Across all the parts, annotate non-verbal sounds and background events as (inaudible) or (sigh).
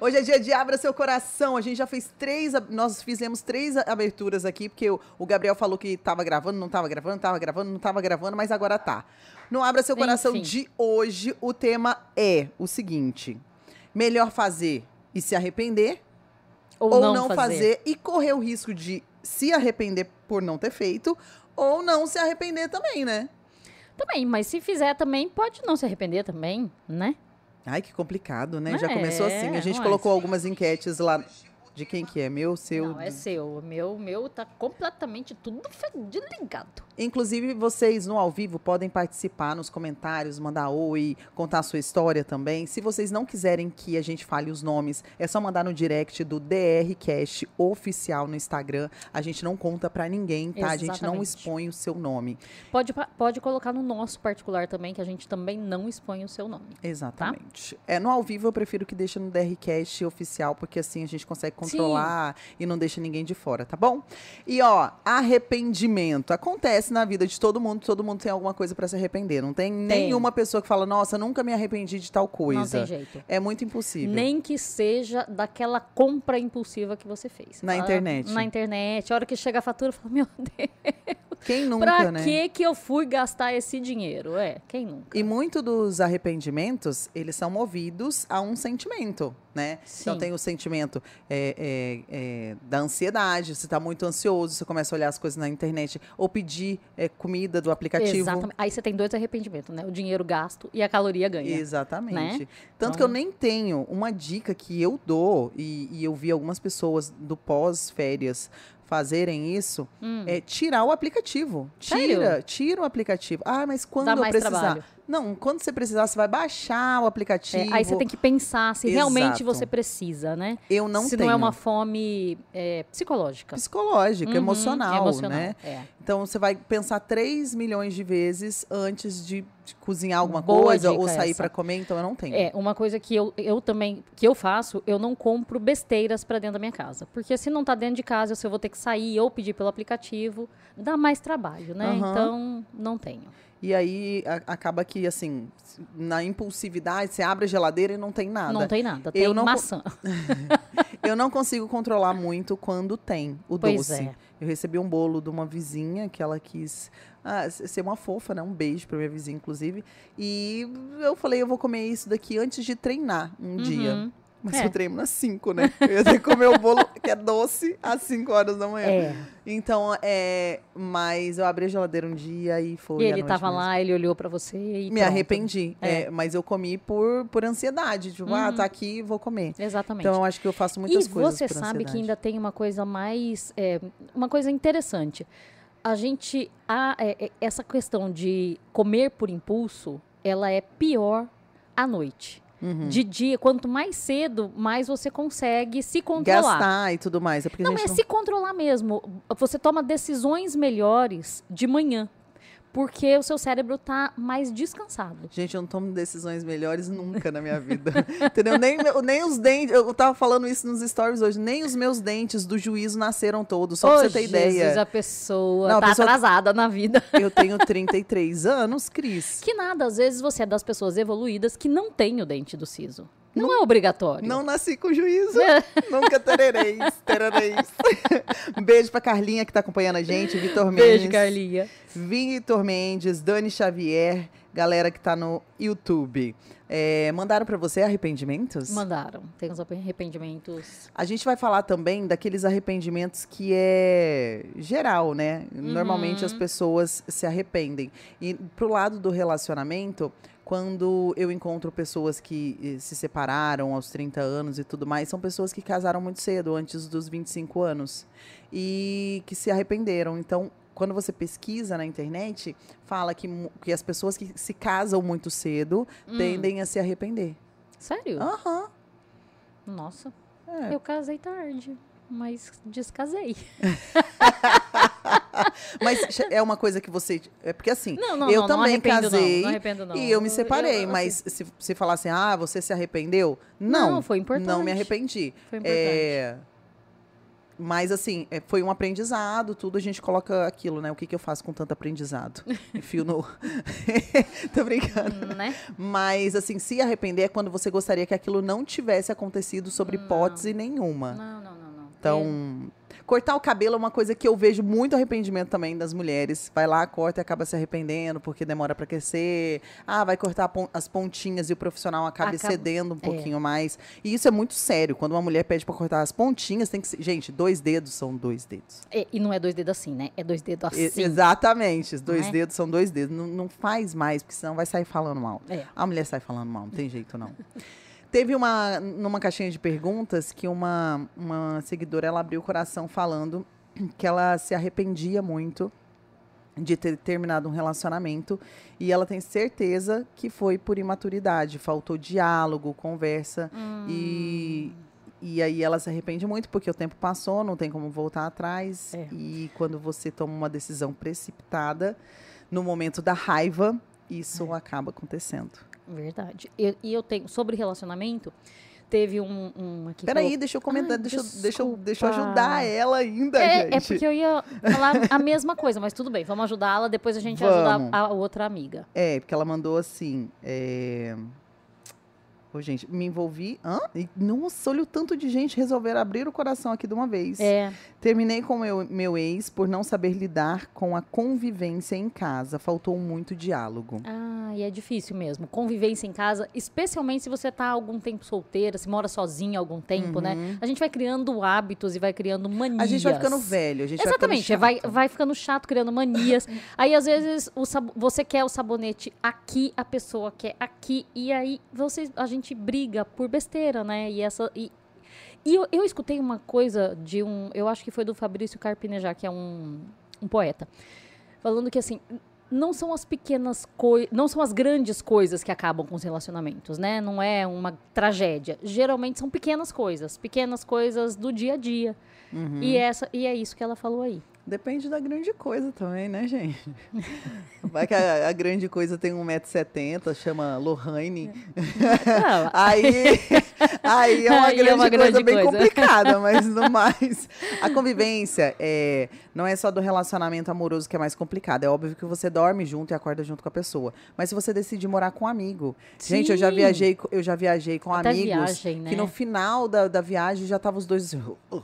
Hoje é dia de Abra Seu Coração. A gente já fez três, nós fizemos três aberturas aqui, porque o, o Gabriel falou que estava gravando, não estava gravando, estava gravando, não estava gravando, mas agora tá. No Abra Seu Coração Enfim. de hoje, o tema é o seguinte: melhor fazer e se arrepender, Ou, ou, não, não, fazer. fazer. e correr o risco de se arrepender por não ter feito, ou não se arrepender também, né? Também, mas se fizer também, pode não se arrepender também, né? Ai, que complicado, né? Já É, começou assim. A gente não é? colocou algumas enquetes lá. De quem que é? Meu, seu? Não, é seu. O meu, meu tá completamente tudo fedido ligado. Inclusive, vocês no ao vivo podem participar nos comentários, mandar oi, contar a sua história também. Se vocês não quiserem que a gente fale os nomes, é só mandar no direct do DRCast oficial no Instagram. A gente não conta pra ninguém, tá? A gente não Exatamente. expõe o seu nome. Pode, pode colocar no nosso particular também, que a gente também não expõe o seu nome. Exatamente. É, no ao vivo eu prefiro que deixe no DRCast oficial, porque assim a gente consegue controlar e não deixa ninguém de fora, tá bom? E ó, arrependimento. Acontece na vida de todo mundo, todo mundo tem alguma coisa pra se arrepender. Não tem, nenhuma pessoa que fala, nossa, nunca me arrependi de tal coisa. Não tem jeito. É muito impossível. Nem que seja daquela compra impulsiva que você fez. Na Fala- internet. Na internet. A hora que chega a fatura, fala, meu (laughs) Deus, Quem nunca, pra né? que que eu fui gastar esse dinheiro? É, quem nunca? E muito dos arrependimentos, eles são movidos a um sentimento, né? Então Sim. tem o sentimento é, é, é, da ansiedade, você está muito ansioso, você começa a olhar as coisas na internet, ou pedir é, comida do aplicativo. Exatamente. Aí você tem dois arrependimentos, né? O dinheiro gasto e a caloria ganha. Exatamente. né? Tanto que eu nem tenho uma dica que eu dou, e, e eu vi algumas pessoas do pós-férias fazerem isso, Hum. é tirar o aplicativo. Sério? Tira, tira o aplicativo. Ah, mas quando Dá eu precisar? trabalho. Não, quando você precisar, você vai baixar o aplicativo. É, aí você tem que pensar se realmente Exato. você precisa, né? Eu não se tenho. não é uma fome é, psicológica. psicológica, Uhum, emocional, emocional, né? é. Então você vai pensar 3 milhões de vezes antes de, cozinhar alguma Boa coisa ou sair para comer, então eu não tenho. É, uma coisa que eu, eu também, que eu faço, eu não compro besteiras pra dentro da minha casa. Porque se não tá dentro de casa, se eu vou ter que sair ou pedir pelo aplicativo, dá mais trabalho, né? Aham. Então, não tenho. E aí a- acaba que assim, na impulsividade, você abre a geladeira e não tem nada. Não tem nada. Tem Eu não maçã. (laughs) Eu não consigo controlar muito quando tem o Pois doce. é. Eu recebi um bolo de uma vizinha que ela quis ah, ser uma fofa, né? Um beijo pra minha vizinha, inclusive. E eu falei, eu vou comer isso daqui antes de treinar um dia. Mas É. eu treino às 5, né? Eu ia ter que comer o bolo que é doce às 5 horas da manhã. É. Então, é. Mas eu abri a geladeira um dia e foi. E ele tava mesmo. lá, ele olhou pra você e Me pronto. arrependi. É. é, mas eu comi por, por ansiedade. Tipo, ah, Uhum. tá aqui, vou comer. Exatamente. Então eu acho que eu faço muitas e coisas você por sabe que ansiedade. ainda tem uma coisa mais. é, uma coisa interessante. A gente. A, é, é, essa questão de comer por impulso, ela é pior à noite. Uhum. De dia, quanto mais cedo, mais você consegue se controlar. Gastar e tudo mais. É porque Não, é se controlar mesmo. Você toma decisões melhores de manhã. Porque o seu cérebro tá mais descansado. Gente, eu não tomo decisões melhores nunca na minha vida. (laughs) Entendeu? Nem, nem os dentes. Eu tava falando isso nos stories hoje. Nem os meus dentes do juízo nasceram todos. Só pra Ô, você ter Jesus, ideia. a pessoa Não, a tá pessoa- atrasada na vida. (laughs) Eu tenho 33 anos, Cris. Que nada, às vezes você é das pessoas evoluídas que não tem o dente do siso. Não, é obrigatório. Não nasci com juízo. (laughs) Nunca terereis. Terereis. Um (laughs) beijo pra Carlinha que tá acompanhando a gente. Vitor Mendes. Beijo, Carlinha. Vitor Mendes, Dani Xavier, galera que tá no YouTube. É, mandaram pra você arrependimentos? Mandaram. Tem uns arrependimentos. A gente vai falar também daqueles arrependimentos que é geral, né? Normalmente Uhum. as pessoas se arrependem. E pro lado do relacionamento, quando eu encontro pessoas que eh, se separaram aos 30 anos e tudo mais, são pessoas que casaram muito cedo, antes dos 25 anos, e que se arrependeram. Então, quando você pesquisa na internet, fala que, que as pessoas que se casam muito cedo Hum. tendem a se arrepender. Sério? Aham. Nossa. É. Eu casei tarde, mas descasei. (laughs) (laughs) Mas é uma coisa que você. É porque assim, Não, não, eu não, não também não, casei não não. e eu me separei. eu, mas se, se falar assim, ah, você se arrependeu? Não. Não, foi importante. Não me arrependi. Foi importante. É, Mas, assim, é, foi um aprendizado, tudo a gente coloca aquilo, né? O que, que eu faço com tanto aprendizado? (laughs) Enfio no. (laughs) Tô brincando. Né? Mas, assim, se arrepender é quando você gostaria que aquilo não tivesse acontecido sobre hipótese nenhuma. Não, não, não, não. Então, cortar o cabelo é uma coisa que eu vejo muito arrependimento também das mulheres. Vai lá, corta e acaba se arrependendo porque demora para crescer. Ah, vai cortar as pontinhas e o profissional acaba Acaba- cedendo um é. pouquinho mais. E isso é muito sério. Quando uma mulher pede para cortar as pontinhas, tem que ser... Gente, dois dedos são dois dedos. E, e não é dois dedos assim, né? É dois dedos E- assim. exatamente. Os dois é? dedos são dois dedos. Não, não faz mais, porque senão vai sair falando mal. É. A mulher sai falando mal, não tem jeito não. (laughs) Teve uma, numa caixinha de perguntas, que uma, uma seguidora, ela abriu o coração falando que ela se arrependia muito de ter terminado um relacionamento e ela tem certeza que foi por imaturidade, faltou diálogo, conversa e e aí ela se arrepende muito porque o tempo passou, não tem como voltar atrás É. e quando você toma uma decisão precipitada no momento da raiva, isso É. acaba acontecendo. Verdade. E, e eu tenho, sobre relacionamento, teve um, um aqui. Peraí, falou- deixa eu comentar, deixa, eu- deixa, eu- deixa eu ajudar ela ainda, É, gente. é porque eu ia falar a mesma coisa, mas tudo bem, vamos ajudá-la, depois a gente ajuda Vamos. a, a outra amiga. É, porque ela mandou assim. É... Ô, gente, me envolvi. Hã? E, nossa, olha o tanto de gente resolver abrir o coração aqui de uma vez. É, Terminei com meu, meu ex por não saber lidar com a convivência em casa. Faltou muito diálogo. ah, e é difícil mesmo. Convivência em casa, especialmente se você tá algum tempo solteira, se mora sozinha há algum tempo, né? A gente vai criando hábitos e vai criando manias. Uhum. A gente vai ficando velho, a gente Exatamente, vai vai, ficando chato. vai ficando chato, criando manias. (laughs) aí, às vezes, o você quer o sabonete aqui, a pessoa quer aqui, e aí você, a gente briga por besteira, né? E essa. E, e eu, eu escutei uma coisa de um. Eu acho que foi do Fabrício Carpinejar, que é um, um poeta, falando que assim. Não são as pequenas coisas, não são as grandes coisas que acabam com os relacionamentos, né? Não é uma tragédia. Geralmente são pequenas coisas, pequenas coisas do dia a dia. Uhum. E, essa, e é isso que ela falou aí. Depende da grande coisa também, né, gente? (laughs) Vai que a, a grande coisa tem 1,70m, chama Lohane. Não, (laughs) Aí, (laughs) aí é uma, é grande, uma coisa grande bem coisa. complicada, mas no mais. A convivência é, não é só do relacionamento amoroso que é mais complicado. É óbvio que você dorme junto e acorda junto com a pessoa. Mas se você decide morar com um amigo. Gente, eu já Sim. viajei, eu já viajei com Até amigos viagem, né? que no final da, da viagem já estavam os dois assim. "Uh,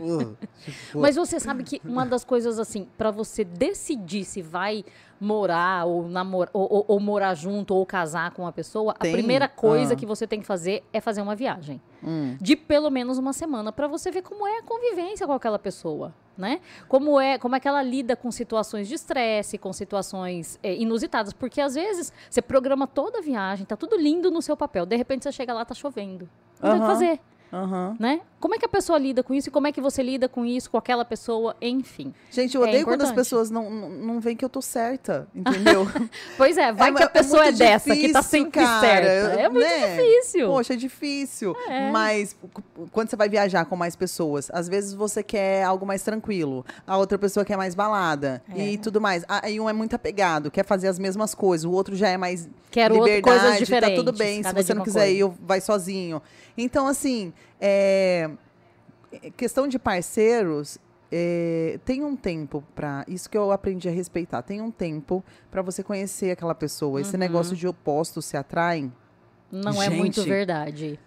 uh", tipo, (laughs) Mas você sabe que uma das coisas assim, pra você decidir se vai morar ou namorar ou, ou- ou morar junto ou casar com uma pessoa, Tem? a primeira coisa Ah. que você tem que fazer é fazer uma viagem hum. de pelo menos uma semana pra você ver como é a convivência com aquela pessoa, né? Como é, como é que ela lida com situações de estresse, com situações é, inusitadas, porque às vezes você programa toda a viagem, tá tudo lindo no seu papel, de repente você chega lá tá chovendo. Não tem o que fazer. Né? Como é que a pessoa lida com isso e como é que você lida com isso, com aquela pessoa, enfim. Gente, eu É odeio quando as pessoas não, não, não veem que eu tô certa, entendeu? (laughs) Pois é, vai É que a é pessoa é, muito dessa, que tá difícil, sempre cara, certa. É muito né? difícil. Poxa, é difícil. É. Mas quando você vai viajar com mais pessoas, às vezes você quer algo mais tranquilo, a outra pessoa quer mais balada É. e tudo mais. Aí um é muito apegado, quer fazer as mesmas coisas, o outro já é mais Quero liberdade, coisas diferentes. tá tudo bem. Se você não quiser coisa. ir, vai sozinho. Então, assim, é, questão de parceiros. é, tem um tempo para isso que eu aprendi a respeitar. Tem um tempo para você conhecer aquela pessoa. Esse Uhum. negócio de opostos se atraem. Não é muito Gente, verdade.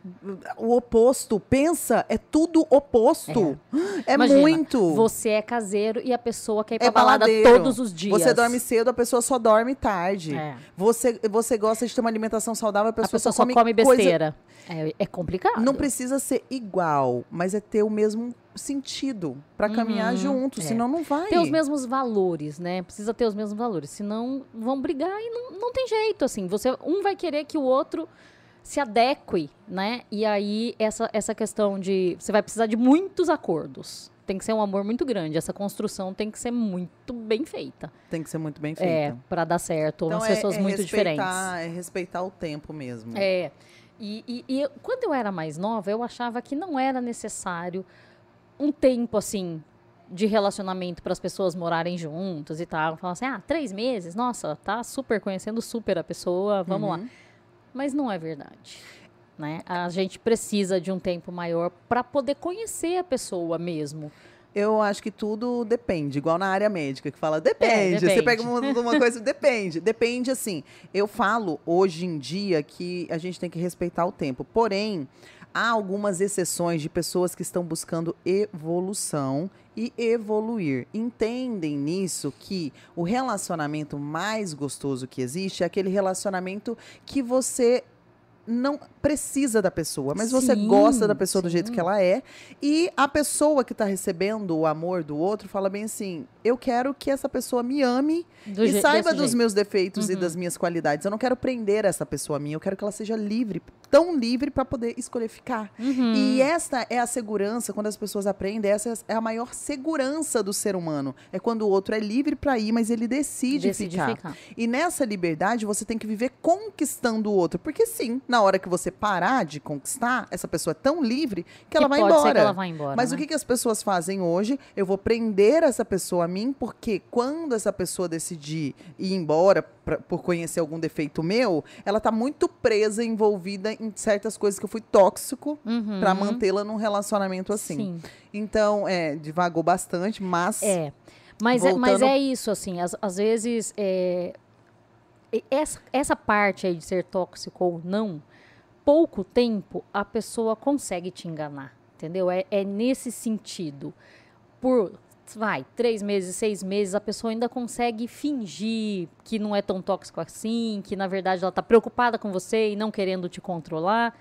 O oposto, pensa, é tudo oposto. É, Imagina, muito. Você é caseiro e a pessoa quer ir pra É balada baladeiro. todos os dias. Você dorme cedo, a pessoa só dorme tarde. É. Você, você gosta de ter uma alimentação saudável, a A pessoa, pessoa só come, coisa- besteira. É, é complicado. Não precisa ser igual, mas é ter o mesmo sentido pra caminhar Uhum, junto, é. senão não vai. ter os mesmos valores, né? Precisa ter os mesmos valores, senão vão brigar e não, não tem jeito, assim. Você um vai querer que o outro se adeque, né? E aí essa essa questão de você vai precisar de muitos acordos. Tem que ser um amor muito grande. Essa construção tem que ser muito bem feita. Tem que ser muito bem É, feita. para dar certo. Então é, pessoas é muito respeitar, diferentes. É respeitar o tempo mesmo. É. E, e- e quando eu era mais nova, eu achava que não era necessário um tempo assim de relacionamento para as pessoas morarem juntas e tal. Falava assim, ah, três meses, nossa, tá super conhecendo super a pessoa, vamos lá. Uhum. Mas não é verdade. né? A gente precisa de um tempo maior para poder conhecer a pessoa mesmo. Eu acho que tudo depende, igual na área médica, que fala depende. É, depende. Você pega uma, uma coisa, (laughs) depende. Depende, assim. Eu falo hoje em dia que a gente tem que respeitar o tempo. Porém, há algumas exceções de pessoas que estão buscando evolução e evoluir. Entendem nisso que o relacionamento mais gostoso que existe é aquele relacionamento que você não precisa da pessoa, mas sim, você gosta da pessoa sim. do jeito que ela é. E a pessoa que está recebendo o amor do outro fala bem assim: eu quero que essa pessoa me ame do e saiba dos jeito. meus defeitos uhum. e das minhas qualidades. Eu não quero prender essa pessoa a mim, eu quero que ela seja livre, tão livre para poder escolher ficar. Uhum. E esta é a segurança, quando as pessoas aprendem, essa é a maior segurança do ser humano. É quando o outro é livre para ir, mas ele decide, decide ficar. ficar. E nessa liberdade você tem que viver conquistando o outro, porque sim, na hora que você parar de conquistar, essa pessoa é tão livre que, que ela, vai embora. ela vai embora. Mas né? o que, que as pessoas fazem hoje? Eu vou prender essa pessoa a mim, porque quando essa pessoa decidir ir embora pra, por conhecer algum defeito meu, ela está muito presa, envolvida em certas coisas que eu fui tóxico uhum. para mantê-la num relacionamento assim. Sim. Então, é, devagou bastante, mas. É. Mas, voltando... é, mas é isso, assim, às, às vezes. É, essa, essa parte aí de ser tóxico ou não, pouco tempo a pessoa consegue te enganar, entendeu? É, é nesse sentido. Por vai, três meses, seis meses, a pessoa ainda consegue fingir que não é tão tóxico assim, que na verdade ela está preocupada com você e não querendo te controlar.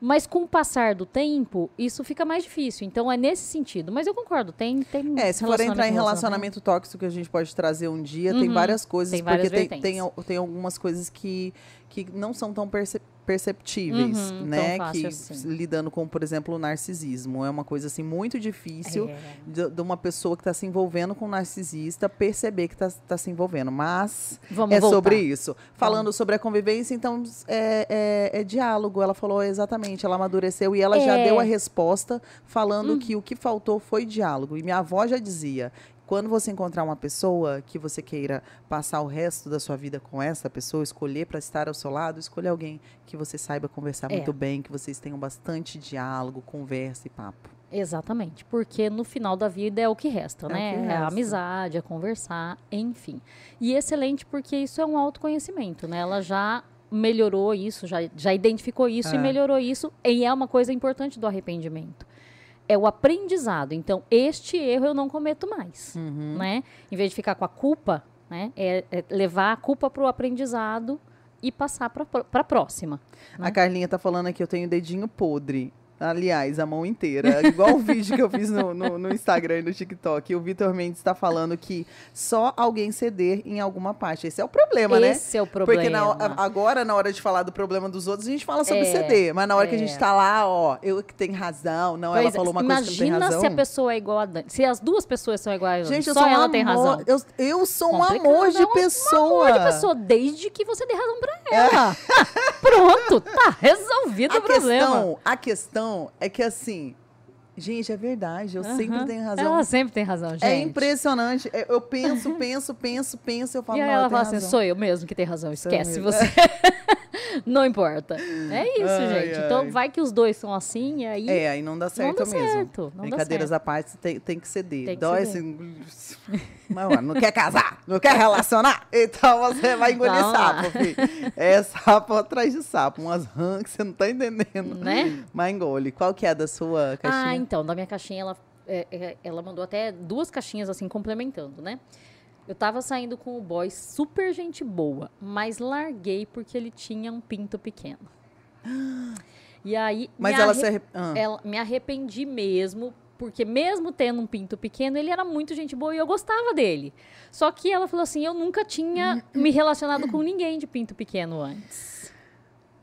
Mas com o passar do tempo, isso fica mais difícil. Então é nesse sentido. Mas eu concordo, tem. tem é, se for entrar em relacionamento tóxico que a gente pode trazer um dia, uhum, tem várias coisas, tem porque tem, tem, tem, algumas coisas que, que não são tão perceptíveis perceptíveis, uhum, né? Que assim. lidando com, por exemplo, o narcisismo é uma coisa assim muito difícil é. de, de, uma pessoa que está se envolvendo com um narcisista perceber que está tá se envolvendo. Mas Vamos é voltar. sobre isso. Falando Vamos. sobre a convivência, então é, é, é, diálogo. Ela falou exatamente, ela amadureceu e ela já é. deu a resposta falando hum. que o que faltou foi diálogo. E minha avó já dizia quando você encontrar uma pessoa que você queira passar o resto da sua vida com essa pessoa, escolher para estar ao seu lado, escolha alguém que você saiba conversar é. muito bem, que vocês tenham bastante diálogo, conversa e papo. Exatamente, porque no final da vida é o que resta, é né? Que resta. É a amizade, é conversar, enfim. E excelente porque isso é um autoconhecimento, né? Ela já melhorou isso, já, já identificou isso é. e melhorou isso, e é uma coisa importante do arrependimento é o aprendizado. Então, este erro eu não cometo mais, uhum. né? Em vez de ficar com a culpa, né? É, é levar a culpa para o aprendizado e passar para a próxima. Né? A Carlinha tá falando aqui, eu tenho dedinho podre. Aliás, a mão inteira. Igual o (laughs) vídeo que eu fiz no, no, no Instagram e no TikTok. o Vitor Mendes está falando que só alguém ceder em alguma parte. Esse é o problema, Esse né? Esse é o problema. Porque na, agora, na hora de falar do problema dos outros, a gente fala sobre é, ceder. Mas na hora é. que a gente está lá, ó, eu que tenho razão. Não, pois ela falou uma coisa que tem razão. Imagina se a pessoa é igual a Dani. Se as duas pessoas são iguais a Dani, gente, só ela tem razão. Eu, eu sou um amor de pessoa. Um amor de pessoa, desde que você dê razão pra ela. É. (laughs) Pronto, tá resolvido a o problema. Questão, a questão é que, assim, gente, é verdade, eu uhum. sempre tenho razão. Ela sempre tem razão, é gente. É impressionante. Eu penso, penso, penso, penso, eu falo, e aí ela fala assim, sou eu mesmo que tem razão, esquece você. (laughs) não importa. É isso, ai, gente. Ai. Então vai que os dois são assim e aí. É, aí não dá certo não dá mesmo. Certo, não Brincadeiras à parte, tem, tem que ceder. Tem que Dói ceder. assim. (laughs) Mano, não quer casar, não quer relacionar, então você vai engolir Vamos sapo, filho. É sapo atrás de sapo, umas rãs que você não tá entendendo. Né? Mas engole. Qual que é a da sua caixinha? Ah, então, da minha caixinha, ela, é, é, ela mandou até duas caixinhas assim, complementando, né? Eu tava saindo com o boy super gente boa, mas larguei porque ele tinha um pinto pequeno. (gasps) E aí. Mas ela se arrep... ah. ela, me arrependi mesmo, porque mesmo tendo um pinto pequeno, ele era muito gente boa e eu gostava dele. Só que ela falou assim: eu nunca tinha me relacionado com ninguém de pinto pequeno antes.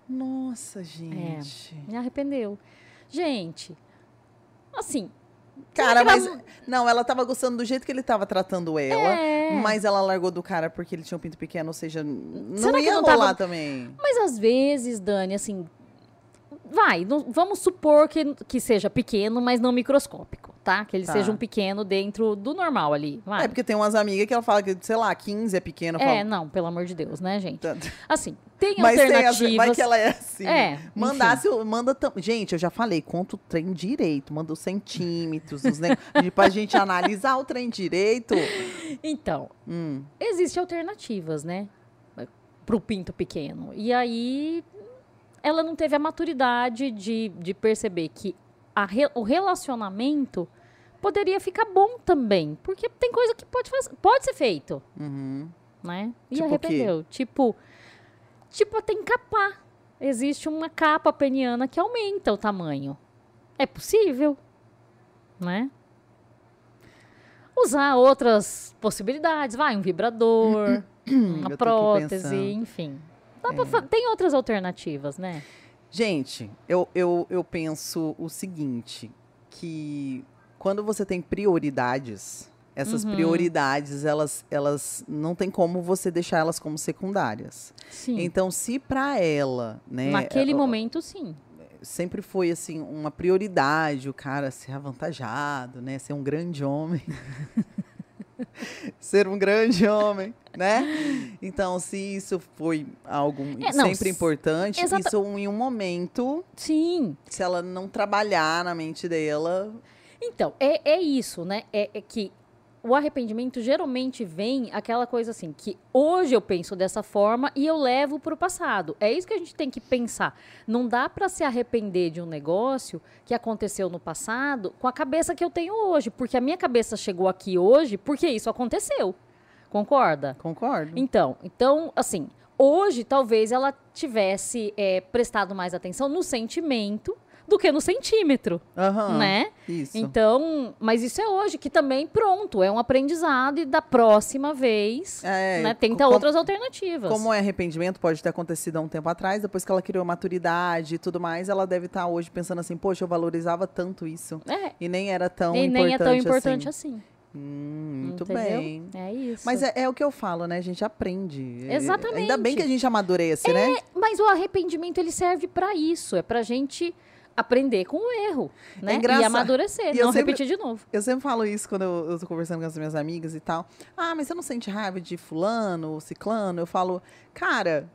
Nossa, gente. É, me arrependeu. Gente, assim, Cara, mas. Não, ela tava gostando do jeito que ele tava tratando ela. É. Mas ela largou do cara porque ele tinha um pinto pequeno, ou seja, não Será ia não rolar tava... também. Mas às vezes, Dani, assim. Vai, não- vamos supor que, que seja pequeno, mas não microscópico, tá? Que ele Tá. seja um pequeno dentro do normal ali. Vai. É porque tem umas amigas que ela fala que, sei lá, 15 é pequeno. É, falo, não, pelo amor de Deus, né, gente? Assim, tem Mas tem as, alternativas. vai que ela é assim. É, Mandasse, manda tam- Gente, eu já falei, conta o trem direito, manda os centímetros, os negócios. (laughs) pra gente analisar o trem direito. Então, Hum, existem alternativas, né? Pro pinto pequeno. E aí, ela não teve a maturidade de, de perceber que a o relacionamento poderia ficar bom também. Porque tem coisa que pode, faz- pode ser feito, uhum. né? E Tipo arrependeu. Tipo, tipo, até encapar. Existe uma capa peniana que aumenta o tamanho. É possível, né? Usar outras possibilidades, vai, um vibrador, (clears throat) uma prótese, enfim. Dá pra fa- tem outras alternativas, né? Gente, eu, eu, eu penso o seguinte, que quando você tem prioridades, essas Uhum. prioridades, elas, elas não tem como você deixar elas como secundárias. Sim. Então, se para ela, né, Naquele ó, momento, sim. sempre foi assim uma prioridade o cara ser avantajado, né, ser um grande homem. (laughs) (laughs) ser um grande homem, né? Então, se isso foi algo É, não, sempre importante, exata- isso em um momento, Sim. se ela não trabalhar na mente dela, Então, é, é isso, né? É, é que o arrependimento geralmente vem aquela coisa assim, que hoje eu penso dessa forma e eu levo para o passado. É isso que a gente tem que pensar. Não dá para se arrepender de um negócio que aconteceu no passado com a cabeça que eu tenho hoje, porque a minha cabeça chegou aqui hoje porque isso aconteceu. Concorda? concordo. Então, então, assim, hoje talvez ela tivesse é, prestado mais atenção no sentimento do que no centímetro, Aham, né? Isso. Então, mas isso é hoje, que também, pronto, é um aprendizado e da próxima vez, É, né, tenta como- outras alternativas. Como é arrependimento, pode ter acontecido há um tempo atrás, depois que ela criou maturidade e tudo mais, ela deve estar hoje pensando assim, poxa, eu valorizava tanto isso. É, E nem era tão e importante nem é tão importante assim. assim. Hum, muito entendeu? bem. É isso. Mas é, é o que eu falo, né? A gente aprende. É- Exatamente. Ainda bem que a gente amadurece, né? Mas o arrependimento, ele serve pra isso, é pra gente aprender com o erro, né? engraçado. E amadurecer, E não sempre- repetir de novo. Eu sempre falo isso quando eu, eu tô conversando com as minhas amigas e tal. Ah, mas você não sente raiva de fulano ou ciclano? Eu falo, cara,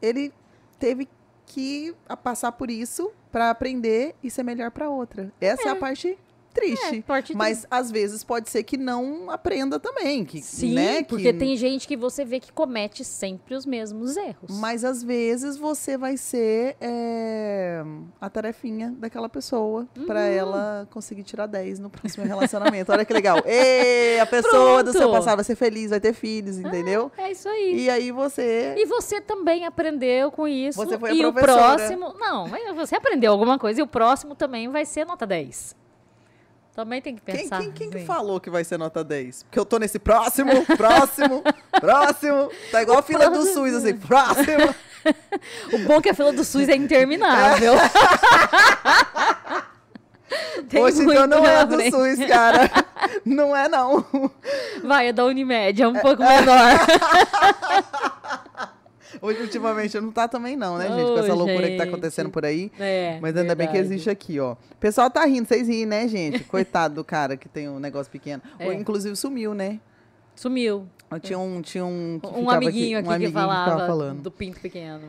ele teve que passar por isso pra aprender e ser melhor pra outra. Essa é, a parte triste. É, Mas às vezes pode ser que não aprenda também, que, Sim, né, porque que- tem gente que você vê que comete sempre os mesmos erros. Mas às vezes você vai ser é, a tarefinha daquela pessoa pra Uhum. ela conseguir tirar 10 no próximo relacionamento. Olha que legal. (laughs) Ê, a pessoa do seu Pronto. passado vai ser feliz, vai ter filhos, entendeu? É isso aí. E aí você. E você também aprendeu com isso. Você foi a e o professora. próximo. Não, mas você aprendeu alguma coisa e o próximo também vai ser nota 10. Também tem que Quem, pensar. quem, quem que assim. falou que vai ser nota 10? Porque eu tô nesse próximo, (laughs) próximo, próximo. Tá igual a fila do. SUS, assim, próximo. (laughs) O bom é que a fila do SUS é interminável. (laughs) Tem Hoje então não é do. SUS, cara. Não é, não. Vai, é da Unimed, é um pouco menor. Hoje, ultimamente, não tá também, não, né, gente? Com essa loucura que tá gente. acontecendo por aí. É, Mas ainda bem que verdade. existe aqui, ó. O pessoal tá rindo, vocês riem, né, gente? Coitado do cara que tem um negócio pequeno. (laughs) É. Ou, inclusive, sumiu, né? Sumiu. Tinha um, tinha um que Um amiguinho aqui, um amiguinho que falava ficava falando. do pinto pequeno.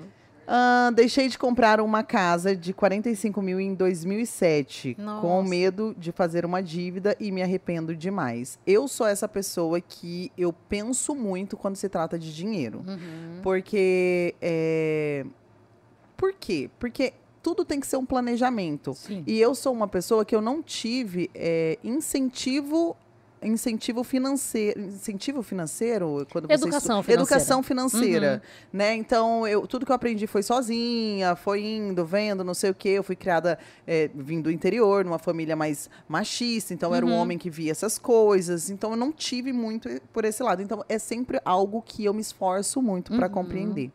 Ah, deixei de comprar uma casa de 45 mil em 2007, com Nossa. medo de fazer uma dívida e me arrependo demais. Eu sou essa pessoa que eu penso muito quando se trata de dinheiro. Uhum. Porque. É... Por quê? Porque tudo tem que ser um planejamento. Sim. E eu sou uma pessoa que eu não tive é, incentivo. Incentivo financeiro. Incentivo financeiro? Quando Educação financeira. Educação financeira. Uhum. Né? Então, eu, tudo que eu aprendi foi sozinha, foi indo, vendo, não sei o quê. Eu fui criada é, vindo do interior, numa família mais machista. Então, era um Uhum. homem que via essas coisas. Então, eu não tive muito por esse lado. Então, é sempre algo que eu me esforço muito para Uhum. compreender.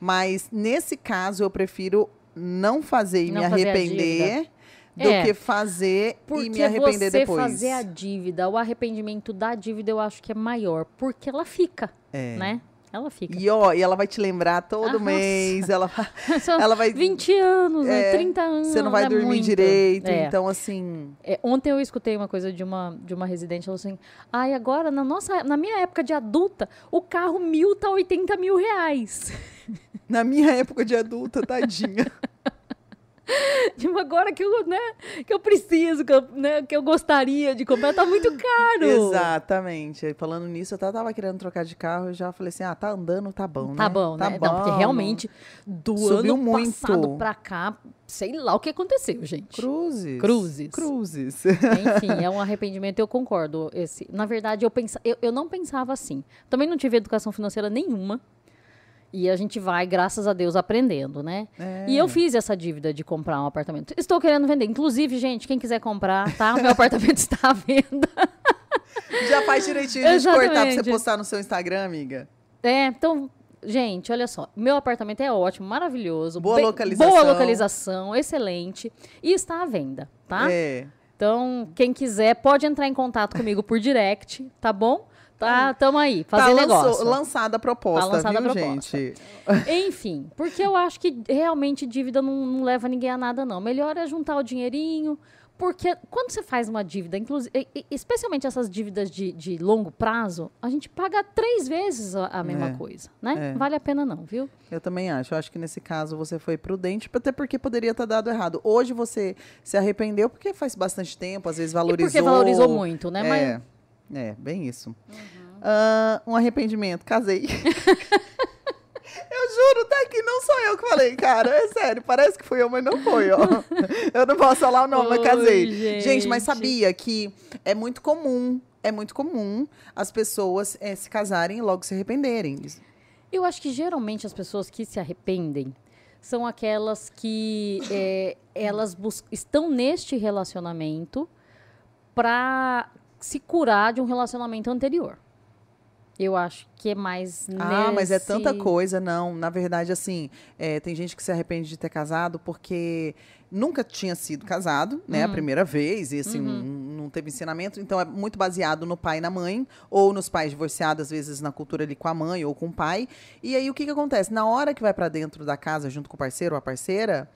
Mas, nesse caso, eu prefiro não fazer e Não me fazer arrepender do É. que fazer e me arrepender você depois. fazer a dívida, o arrependimento da dívida, eu acho que é maior, porque ela fica, É. né? Ela fica. E ó, e ela vai te lembrar todo Ah, mês. Ela, (laughs) ela vai. 20 anos? É, 30 anos. Você não vai é dormir muito. direito. É. Então, assim. É, ontem eu escutei uma coisa de uma, de uma residente, ela falou assim, ai, agora, na, nossa, na minha época de adulta, o carro mil tá 80 mil reais. (laughs) Na minha época de adulta, tadinha. (laughs) (laughs) Tipo, agora que eu, né, que eu preciso, que eu, né, que eu gostaria de comprar, tá muito caro. Exatamente. Falando nisso, eu tava querendo trocar de carro. Eu já falei assim: ah, tá andando, tá bom. Tá né? bom, tá né? Não, porque bom. realmente, do Subiu ano muito. passado pra cá, sei lá o que aconteceu, gente. Cruzes. Cruzes. Cruzes. Enfim, é um (laughs) arrependimento, eu concordo. Esse, na verdade, eu, pensa, eu, eu não pensava assim. Também não tive educação financeira nenhuma. E a gente vai, graças a Deus, aprendendo, né? É. E eu fiz essa dívida de comprar um apartamento. Estou querendo vender. Inclusive, gente, quem quiser comprar, tá? O meu (laughs) apartamento está à venda. Já faz direitinho de cortar pra você postar no seu Instagram, amiga. É, então, gente, olha só. Meu apartamento é ótimo, maravilhoso. Boa bem- localização. Boa localização, excelente. E está à venda, tá? É. Então, quem quiser pode entrar em contato comigo por direct, tá bom? Tá, tamo aí, Tá fazer lançou- negócio. lançada a proposta, Tá lançada a viu, proposta. gente? (laughs) Enfim, porque eu acho que realmente dívida não, não leva ninguém a nada, não. Melhor é juntar o dinheirinho, porque quando você faz uma dívida, inclusive, especialmente essas dívidas de, de longo prazo, a gente paga três vezes a, a mesma É, coisa, né? é. Vale a pena não, viu? Eu também acho. Eu acho que nesse caso você foi prudente, até porque poderia ter dado errado. Hoje você se arrependeu porque faz bastante tempo, às vezes valorizou. E porque valorizou muito, né? Mas É, é bem isso. Ah, um arrependimento, casei. (laughs) eu juro, tá que não sou eu que falei, cara. É sério, parece que fui eu, mas não foi, ó. Eu não posso falar o nome, Oi, casei. gente. mas sabia que é muito comum, é muito comum as pessoas eh, se casarem e logo se arrependerem. Eu acho que geralmente as pessoas que se arrependem são aquelas que é, elas estão neste relacionamento para se curar de um relacionamento anterior. Eu acho que é mais Ah, mas é tanta coisa, não. Na verdade, assim, é, tem gente que se arrepende de ter casado porque nunca tinha sido casado, né? A primeira vez, e assim, n- não teve ensinamento. Então, é muito baseado no pai e na mãe, ou nos pais divorciados, às vezes na cultura ali com a mãe ou com o pai. E aí, o que que acontece? Na hora que vai pra dentro da casa, junto com o parceiro ou a parceira,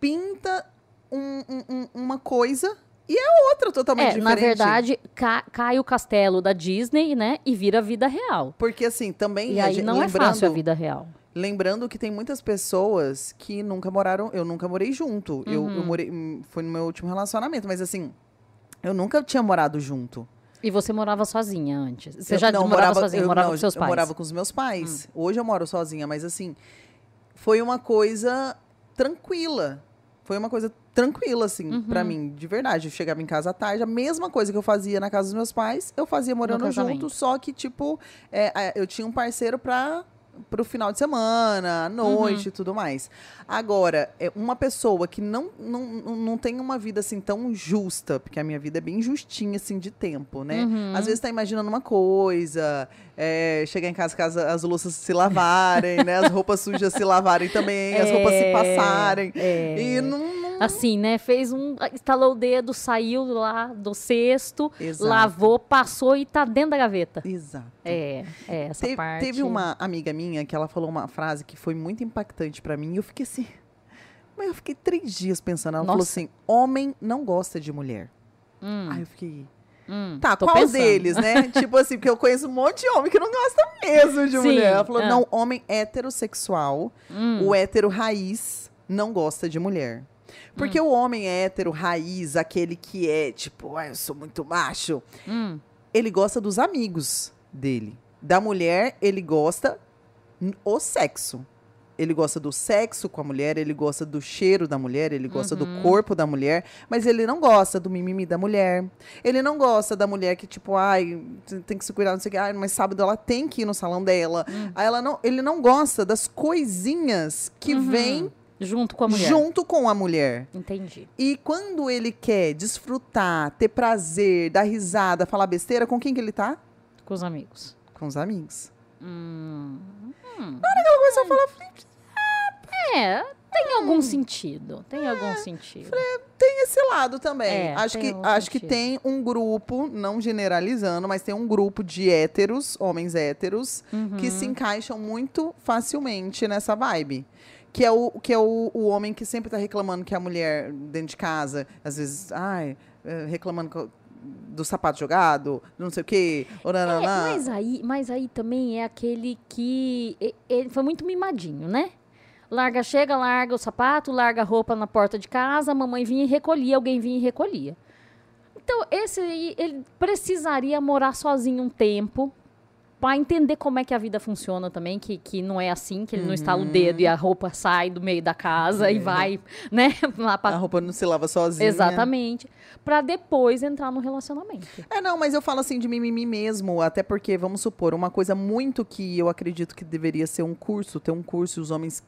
pinta um- um- uma coisa e é outra totalmente É, diferente. na verdade, ca- cai o castelo da Disney, né? E vira vida real. Porque, assim, também... E aí gente- não é fácil a vida real. Lembrando que tem muitas pessoas que nunca moraram. Eu nunca morei junto. Eu, Uhum. eu morei. hum, Foi no meu último relacionamento, mas assim. Eu nunca tinha morado junto. E você morava sozinha antes? Você Eu já não, morava, sozinha? eu, morava não, com seus eu pais? Hum. morava com os meus pais. Hoje eu moro sozinha, mas assim. Foi uma coisa tranquila. Foi uma coisa tranquila, assim, Uhum. pra mim, de verdade. Eu chegava em casa à tarde, a mesma coisa que eu fazia na casa dos meus pais, eu fazia morando junto, só que, tipo, é, é, eu tinha um parceiro pra, pro final de semana, à noite e tudo mais. Agora, é uma pessoa que não, não, não tem uma vida, assim, tão justa, porque a minha vida é bem justinha, assim, de tempo, né? Uhum. Às vezes tá imaginando uma coisa, é, chegar em casa, casa as louças se lavarem, né? As roupas sujas se lavarem também, as roupas se É, passarem. é. E não- Assim, né? Fez um. Estalou o dedo, saiu lá do cesto, Exato. lavou, passou e tá dentro da gaveta. Exato. É, é, essa Teve, parte. teve uma amiga minha que ela falou uma frase que foi muito impactante pra mim e eu fiquei assim. (laughs) Mas eu fiquei três dias pensando. Ela falou Nossa. assim: homem não gosta de mulher. Hum, Aí eu fiquei. hum, Tá, qual pensando. deles, né? (laughs) tipo assim, porque eu conheço um monte de homem que não gosta mesmo de Sim, mulher. Ela falou: ah. não, homem heterossexual, Hum, o hétero raiz, não gosta de mulher. Porque Hum. o homem hétero raiz, aquele que é tipo, ah, eu sou muito macho, hum, ele gosta dos amigos dele. Da mulher, ele gosta o sexo. Ele gosta do sexo com a mulher, ele gosta do cheiro da mulher, ele gosta do Uhum. corpo da mulher, mas ele não gosta do mimimi da mulher. Ele não gosta da mulher que, tipo, ai, tem que se cuidar, não sei o que, ai, mas sábado ela tem que ir no salão dela. Hum. Aí ela não, ele não gosta das coisinhas que Uhum. vêm junto com a mulher. junto com a mulher. Entendi. E quando ele quer desfrutar, ter prazer, dar risada, falar besteira, com quem que ele tá? Com os amigos. Com os amigos. Hum, Começou a falar, falei, é, tem Hum. algum sentido. Tem algum sentido. tem esse lado também. É, acho que, acho que tem um grupo, não generalizando, mas tem um grupo de héteros, homens héteros, Uhum. que se encaixam muito facilmente nessa vibe. Que é, o, que é o, o homem que sempre tá reclamando que a mulher dentro de casa, às vezes, ai, eh, reclamando do sapato jogado, não sei o quê, É, mas aí, mas aí também é aquele que ele foi muito mimadinho, né? Larga, chega, larga o sapato, larga a roupa na porta de casa, a mamãe vinha e recolhia, alguém vinha e recolhia. Então, esse aí, ele precisaria morar sozinho um tempo para entender como é que a vida funciona também, que, que não é assim, que ele não estala o dedo e a roupa sai do meio da casa e É. vai, né, lá A pra... roupa não se lava sozinha. Exatamente. Para depois entrar no relacionamento. É, não, mas eu falo assim de mimimi mesmo, até porque, vamos supor, uma coisa muito que eu acredito que deveria ser um curso, ter um curso e os homens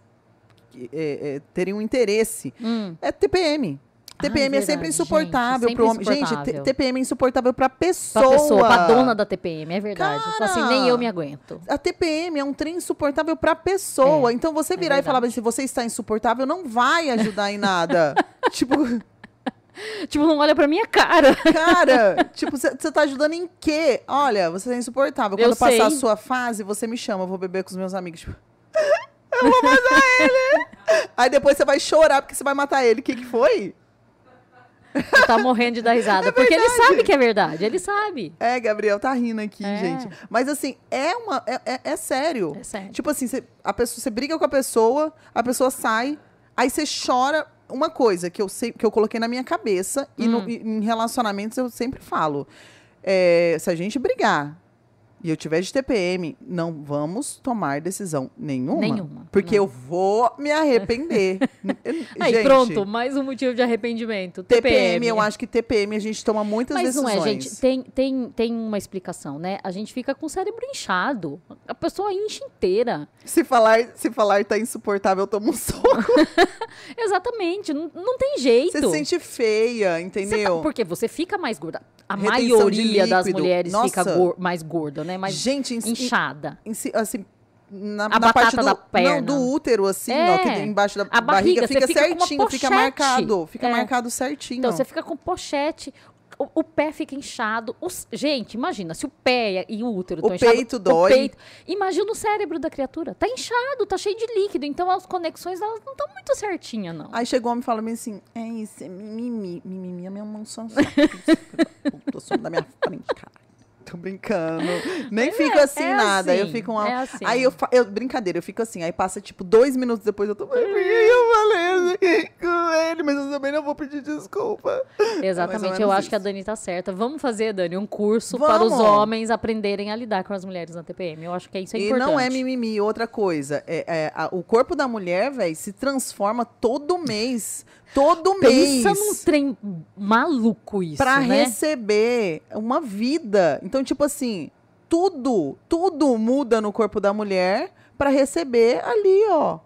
é, é, terem um interesse, Hum. é TPM. Ai, TPM é sempre insuportável sempre homem. Gente. TPM é insuportável pra pessoa. Pra pessoa, pra dona da TPM, é verdade. Assim, Cara! nem eu me aguento. A TPM é um trem insuportável pra pessoa. É, então você é virar e verdade. falar, se você está insuportável, não vai ajudar em nada. (laughs) tipo, (laughs) Tipo, não olha pra minha cara. cara, (laughs) tipo, você tá ajudando em quê? Olha, você é insuportável. Quando Eu passar a sei. sua fase, você me chama, eu vou beber com os meus amigos. Tipo, eu vou matar ele. Aí depois você vai chorar porque você vai matar ele. O que, que foi? Tá morrendo de dar risada. porque ele sabe que é verdade, ele sabe. É, Gabriel tá rindo aqui, É. gente. Mas assim, é uma. É, é- é sério. É sério. Tipo assim, você, a pessoa, você briga com a pessoa, a pessoa sai, aí você chora. Uma coisa que eu, sei, que eu coloquei na minha cabeça, e, no- Hum. e em relacionamentos eu sempre falo: é, se a gente brigar e eu tiver de TPM, não vamos tomar decisão nenhuma. Nenhuma, Porque não. eu vou me arrepender. (laughs) Aí, Gente, pronto, mais um motivo de arrependimento. TPM. TPM, eu acho que TPM a gente toma muitas Mas não decisões. é, gente. Tem, tem, tem uma explicação, né? A gente fica com o cérebro inchado. A pessoa incha inteira. Se falar, se falar tá insuportável, toma um soco. (laughs) Exatamente. Não, não tem jeito. Você se sente feia, Você entendeu? tá- porque você fica mais gorda. A Retenção maioria das mulheres fica Nossa. gor- mais gorda, né? Mais Gente, em, inchada. em si- assim, na, na parte do, da perna. Não, do útero, assim, É. ó, que embaixo da A barriga, barriga, fica, fica certinho, fica marcado. Fica É. marcado certinho. Então você fica com pochete, o, o pé fica inchado. os- gente, imagina, se o pé e o útero O estão inchados. peito dói. imagina o cérebro da criatura. Tá inchado, tá cheio de líquido. Então as conexões elas não estão muito certinhas, não. Aí chegou o homem e falou assim: é isso, é mimimi. Mimimi é minha mão só. (laughs) Tô some da minha frente, cara. (laughs) Tô brincando. Nem fico assim, é nada. eu assim, fico uma. é assim. Aí eu, eu. Brincadeira, eu fico assim. Aí passa, tipo, dois minutos depois eu tô. Eu falei assim com ele? Mas eu também não vou pedir desculpa. Exatamente, menos eu acho que a isso. Dani tá certa. Vamos fazer, Dani, um curso para os Vamos. homens aprenderem a lidar com as mulheres na TPM. Eu acho que isso é e importante. não é mimimi. Outra coisa, é, é, a- o corpo da mulher, velho, se transforma todo mês. Todo mês. Pensa num trem maluco isso, Pra né? receber uma vida. Então, tipo assim, tudo, tudo muda no corpo da mulher pra receber ali, ó,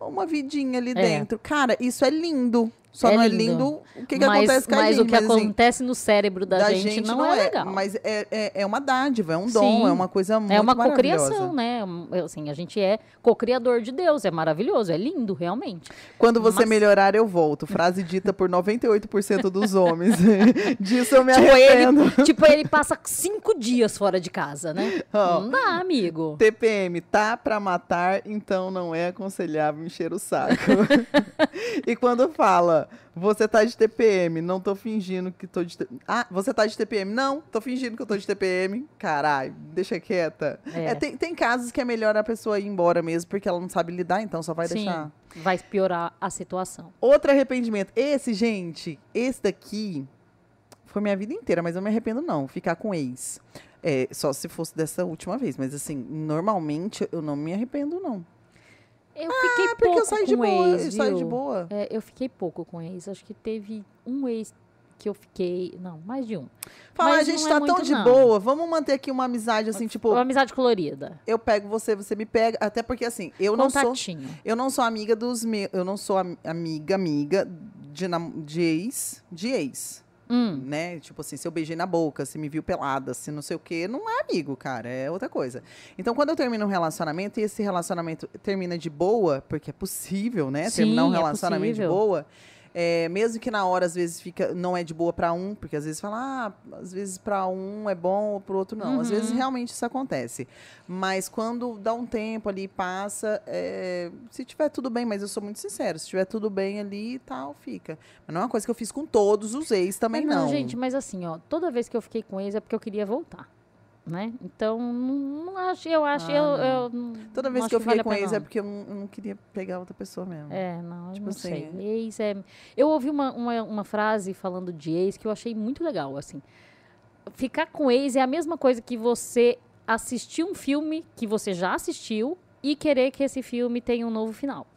uma vidinha ali É. dentro. Cara, isso é lindo. Só É não é lindo. o que, que mas, acontece com a mas gente. o que mas, assim, acontece no cérebro da, gente, não, é, legal. Mas é, é, é uma dádiva, é um dom, Sim. é uma coisa muito É uma cocriação, né? Assim, a gente é cocriador de Deus, é maravilhoso, é lindo, realmente. Quando você Mas- melhorar, eu volto. Frase dita por 98% dos homens. (laughs) Disso eu me Tipo arrependo. ele, tipo, ele passa cinco dias fora de casa, né? Ó. Não dá, amigo. TPM, tá pra matar, então não é aconselhável encher o saco. (laughs) e quando fala, você tá de TPM, não tô fingindo que tô de TPM. Ah, você tá de TPM? Não, tô fingindo que eu tô de TPM. Caralho, deixa quieta. É. É, tem, tem casos que é melhor a pessoa ir embora mesmo, porque ela não sabe lidar, então só vai Sim, deixar. vai piorar a situação. Outro arrependimento. Esse, gente, esse daqui foi minha vida inteira, mas eu não me arrependo, não. Ficar com ex. É, só se fosse dessa última vez. Mas, assim, normalmente eu não me arrependo, não. Eu fiquei É porque pouco eu saí de com boa. ex, eu saí de boa. É, eu fiquei pouco com ex. Acho que teve um ex que eu fiquei. Não, mais de um. Fala, a gente é tá tão muito, de não. boa, vamos manter aqui uma amizade, assim, tipo, Uma amizade colorida. eu pego você, você me pega. Até porque, assim, eu não sou. Eu não sou amiga dos meus. Eu não sou am- amiga, amiga de, nam- de ex. De ex. Hum, né? Tipo assim, se eu beijei na boca, se me viu pelada, se não sei o quê, não é amigo, cara, é outra coisa. Então, quando eu termino um relacionamento e esse relacionamento termina de boa, porque é possível, né? Sim, terminar um é relacionamento de possível. boa. É, mesmo que na hora, às vezes, fica, não é de boa para um, porque às vezes fala, ah, às vezes para um é bom, para o outro não. Às vezes Uhum. realmente isso acontece. Mas quando dá um tempo ali, passa, é, se tiver tudo bem, mas eu sou muito sincero, se tiver tudo bem ali e tal, fica. Mas não é uma coisa que eu fiz com todos os ex também, Mas não. gente, mas assim, ó, toda vez que eu fiquei com eles é porque eu queria voltar. Né? Então, não, acho, eu acho, Ah, eu, eu Toda vez que eu fiquei vale com ex é porque eu não, eu não queria pegar outra pessoa mesmo. É, não, Tipo não assim, sei. Ex é... Eu ouvi uma, uma, uma frase falando de ex que eu achei muito legal, assim. Ficar com ex é a mesma coisa que você assistir um filme que você já assistiu e querer que esse filme tenha um novo final.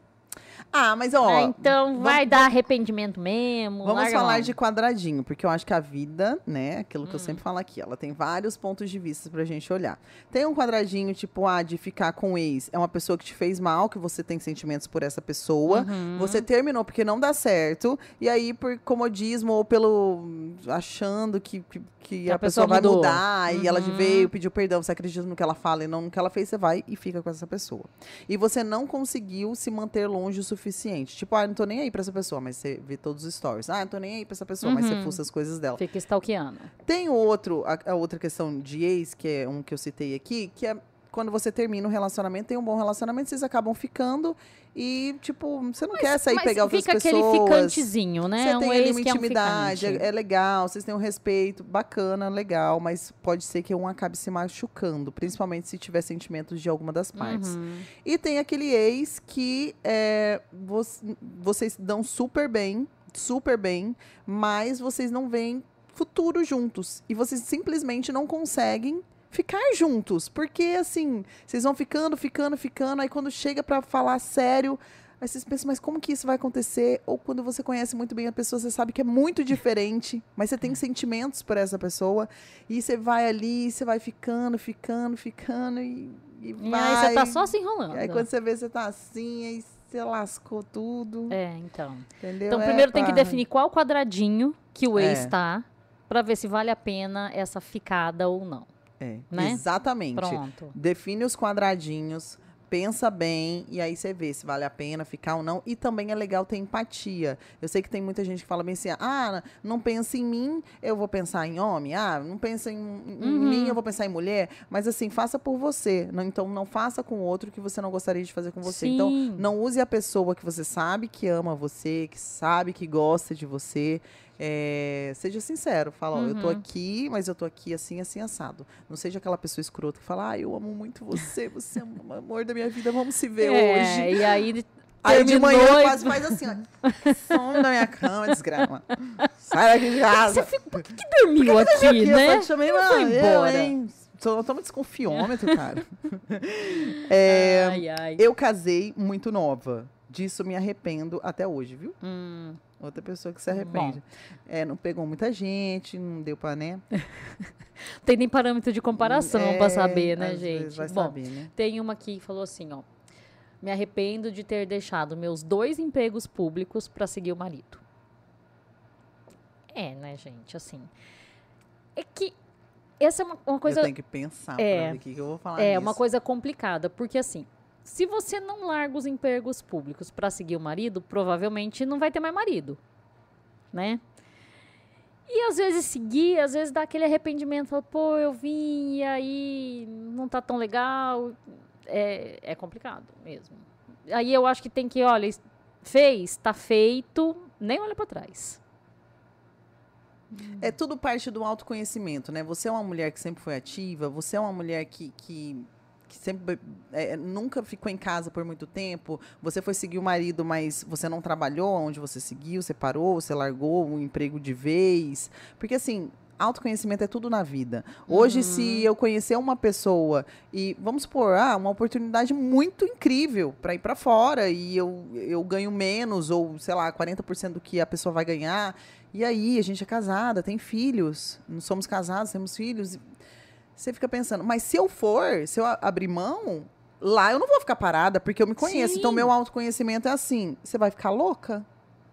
Ah, mas ó, Ah, então vamos- vai dar arrependimento mesmo. Vamos falar mão. de quadradinho, porque eu acho que a vida, né, aquilo Hum. que eu sempre falo aqui, ela tem vários pontos de vista pra gente olhar. Tem um quadradinho, tipo, ah, de ficar com o ex, é uma pessoa que te fez mal, que você tem sentimentos por essa pessoa, Uhum. você terminou porque não dá certo, e aí por comodismo ou pelo achando que, que, que a a, pessoa, pessoa vai mudar, e ela Uhum. veio, pediu perdão, você acredita no que ela fala e não no que ela fez, você vai e fica com essa pessoa. E você não conseguiu se manter longe o suficiente. Tipo, ah, não tô nem aí pra essa pessoa, mas você vê todos os stories. Ah, não tô nem aí pra essa pessoa, mas você Uhum. fuça as coisas dela. Fica stalkeando. Tem outro, a, a outra questão de ex, que é um que eu citei aqui, que é quando você termina um relacionamento, tem um bom relacionamento, vocês acabam ficando e, tipo, você não quer sair Mas pegar outras fica pessoas. aquele ficantezinho, né? Você um tem ali uma que é um intimidade, é, legal, vocês têm um respeito, bacana, legal, mas pode ser que um acabe se machucando, principalmente se tiver sentimentos de alguma das partes. Uhum. E tem aquele ex que é, vo- vocês dão super bem, super bem, mas vocês não veem futuro juntos. E vocês simplesmente não conseguem ficar juntos. Porque, assim, vocês vão ficando, ficando, ficando, aí quando chega pra falar sério. Aí vocês pensam, mas como que isso vai acontecer? Ou quando você conhece muito bem a pessoa, você sabe que é muito diferente, (laughs) mas você tem sentimentos por essa pessoa. E você vai ali, você vai ficando, ficando, ficando e, e E vai. aí você tá só se enrolando. E aí quando você vê, você tá assim, aí você lascou tudo. É, então. Entendeu? Então, É primeiro tem que definir qual quadradinho que o ex É. está, pra ver se vale a pena essa ficada ou não. É, né? Exatamente. Pronto. Define os quadradinhos, pensa bem e aí você vê se vale a pena ficar ou não. E também é legal ter empatia. Eu sei que tem muita gente que fala bem assim: ah, não pensa em mim, eu vou pensar em homem. Ah, não pensa em, em Uhum. mim, eu vou pensar em mulher. Mas assim, faça por você. Não, então não faça com outro que você não gostaria de fazer com você. Então Sim. não use a pessoa que você sabe que ama você, que sabe que gosta de você. É, seja sincero, fala, ó, eu tô Uhum. aqui, mas eu tô aqui assim, assim, assado. Não seja aquela pessoa escrota que fala, ah, eu amo muito você, você é o amor da minha vida, vamos se ver É, hoje. E aí, Aí de manhã e- quase faz assim, ó. Som da minha cama, desgrama. Sai daqui de casa. fica, por que, que dormiu aqui, Aqui, eu né? só te chamei, Não foi eu, embora. hein? Só toma desconfiômetro, cara. (laughs) É, Ai, ai. eu casei muito nova. Disso me arrependo até hoje, viu? Hum, Outra pessoa que se arrepende. É, não pegou muita gente, não deu pra, né? (laughs) tem nem parâmetro de comparação É, pra saber, né, gente? Vai Bom, saber, né? tem uma aqui que falou assim, ó. Me arrependo de ter deixado meus dois empregos públicos pra seguir o marido. É, né, gente? Assim. É que essa é uma, uma coisa. Eu tenho que pensar É. pra ver o que que eu vou falar É nisso. uma coisa complicada, porque assim, se você não larga os empregos públicos pra seguir o marido, provavelmente não vai ter mais marido, né? E às vezes seguir, às vezes dá aquele arrependimento, fala, pô, eu vim e aí não tá tão legal. É, é complicado mesmo. Aí eu acho que tem que, olha, fez, tá feito, nem olha pra trás. É tudo parte do autoconhecimento, né? Você é uma mulher que sempre foi ativa, você é uma mulher que, que, que sempre é, nunca ficou em casa por muito tempo. Você foi seguir o marido, mas você não trabalhou onde você seguiu, você parou, você largou o emprego de vez. Porque assim. Autoconhecimento é tudo na vida. Hoje, se eu conhecer uma pessoa e, vamos supor, ah, uma oportunidade muito incrível para ir para fora e eu, eu ganho menos, ou sei lá, 40% do que a pessoa vai ganhar, e aí, a gente é casada, tem filhos, não somos casados, temos filhos. Você fica pensando, mas se eu for, se eu abrir mão, lá eu não vou ficar parada, porque eu me conheço. Então, Sim. meu autoconhecimento é assim: você vai ficar louca?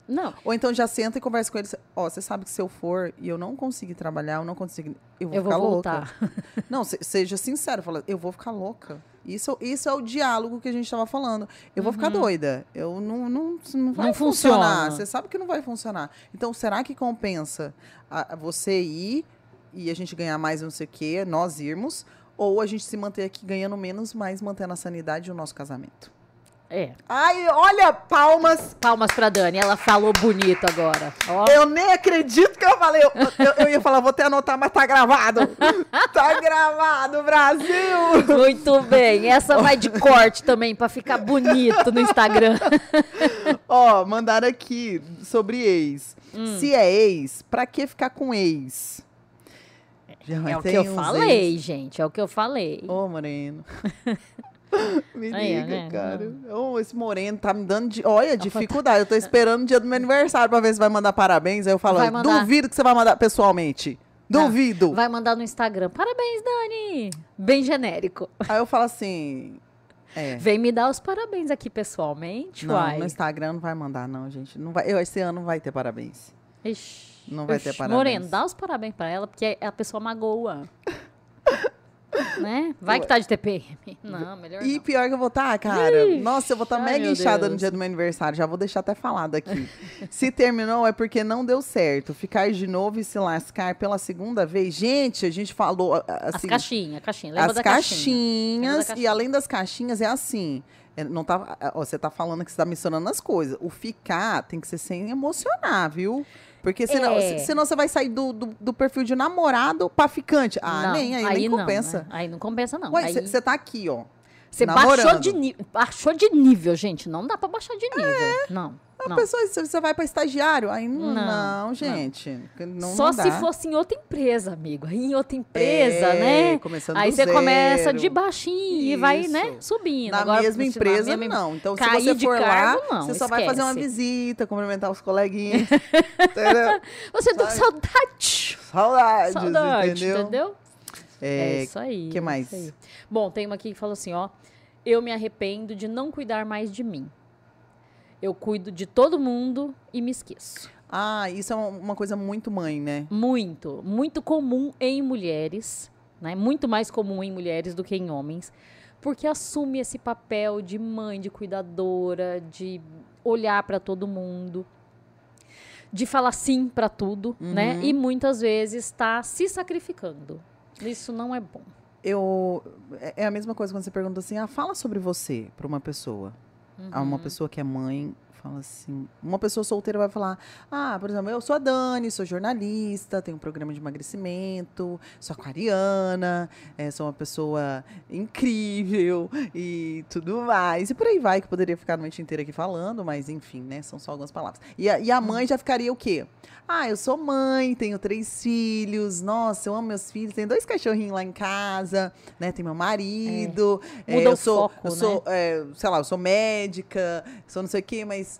Não, Ou então já senta e conversa com ele. Ó, você sabe que se eu for e eu não conseguir trabalhar, eu não conseguir. Eu vou eu ficar vou louca. voltar. (laughs) Não, se- seja sincero, fala, eu vou ficar louca. Isso, isso é o diálogo que a gente estava falando. Eu vou ficar doida. Eu não, não, não vai Uhum. Não funcionar. funciona. Você sabe que não vai funcionar. Então, será que compensa a- a você ir e a gente ganhar mais não sei o quê, nós irmos, ou a gente se manter aqui ganhando menos, mas mantendo a sanidade e o nosso casamento? É. Ai, olha, palmas! Palmas pra Dani. Ela falou bonito agora. Ó. Eu nem acredito que eu falei. Eu, eu- eu ia falar, vou até anotar, mas tá gravado. (laughs) tá gravado, Brasil! Muito bem. Essa vai de corte também, pra ficar bonito no Instagram. (laughs) Ó, mandaram aqui sobre ex. Hum. Se é ex, pra que ficar com ex? Já É o que eu falei, ex. gente. É o que eu falei. Ô, Moreno. (laughs) Me Aí, liga, né? cara. Ô, esse Moreno tá me dando. De... Olha, dificuldade. Eu tô esperando o dia do meu aniversário pra ver se vai mandar parabéns. Aí eu falo, mandar. duvido que você vai mandar pessoalmente. Duvido. Vai mandar no Instagram. Parabéns, Dani. Bem genérico. Aí eu falo assim. É. Vem me dar os parabéns aqui pessoalmente, Não, uai. no Instagram não vai mandar, não, gente. Não vai, eu, esse ano não vai ter parabéns. Ixi, Não vai ter parabéns. Moreno, dá os parabéns pra ela, porque a pessoa magoa. (laughs) né? Vai que tá de TPM. Não, melhor E não. pior que eu vou estar, cara. Ixi, Nossa, eu vou estar ai, mega inchada no dia do meu aniversário. Já vou deixar até falado aqui. (laughs) se terminou é porque não deu certo. Ficar de novo e se lascar pela segunda vez. Gente, a gente falou a- a- As assim. caixinhas, caixinha. Lembra as caixinha. Caixinhas, e além das caixinhas, é assim. é, Não tá, ó, você tá falando que você tá mencionando as coisas. O ficar tem que ser sem emocionar, viu? Porque senão, É. se- senão você vai sair do, do, do perfil de namorado pra ficante. Ah, Não, nem aí, nem não, compensa. né? Aí não compensa, não. Ué, Aí você tá aqui, ó. Você baixou de, ni- baixou de nível, gente. Não dá pra baixar de nível. Não. A não. pessoa, se você vai pra estagiário, aí não, Não, não, gente. Não, Só se fosse em outra empresa, amigo. Em outra empresa, É, né? começando Aí você começa zero. de baixinho e vai, né, Isso. subindo. Na Agora, mesma se- empresa, na mesma- não. Então, se cair você de for cargo, lá, você só vai fazer uma visita, cumprimentar os coleguinhas. (laughs) entendeu? Você tá com saudade. Saudades, Saudade, entendeu? entendeu? É, É, isso aí. que é mais? isso aí. Bom, tem uma aqui que fala assim, ó. Eu me arrependo de não cuidar mais de mim. Eu cuido de todo mundo e me esqueço. Ah, isso é uma coisa muito mãe, né? Muito, muito comum em mulheres, né? Muito mais comum em mulheres do que em homens, porque assume esse papel de mãe, de cuidadora, de olhar para todo mundo, de falar sim para tudo, né? Uhum. E muitas vezes está se sacrificando. Isso não é bom. Eu, é é a mesma coisa quando você pergunta assim, ah, fala sobre você pra uma pessoa. A Uhum. uma pessoa que é mãe, fala assim. Uma pessoa solteira vai falar: Ah, por exemplo, eu sou a Dani, sou jornalista, tenho um programa de emagrecimento, sou aquariana, eh, sou uma pessoa incrível e tudo mais. E por aí vai, que eu poderia ficar a noite inteira aqui falando, mas enfim, né? São só algumas palavras. E a, e a mãe já ficaria o quê? Ah, eu sou mãe, tenho três filhos, nossa, eu amo meus filhos, tenho dois cachorrinhos lá em casa, né? Tem meu marido, eh, Muda eu o sou, foco, eu né? sou é, sei lá, eu sou médica, sou não sei o quê, mas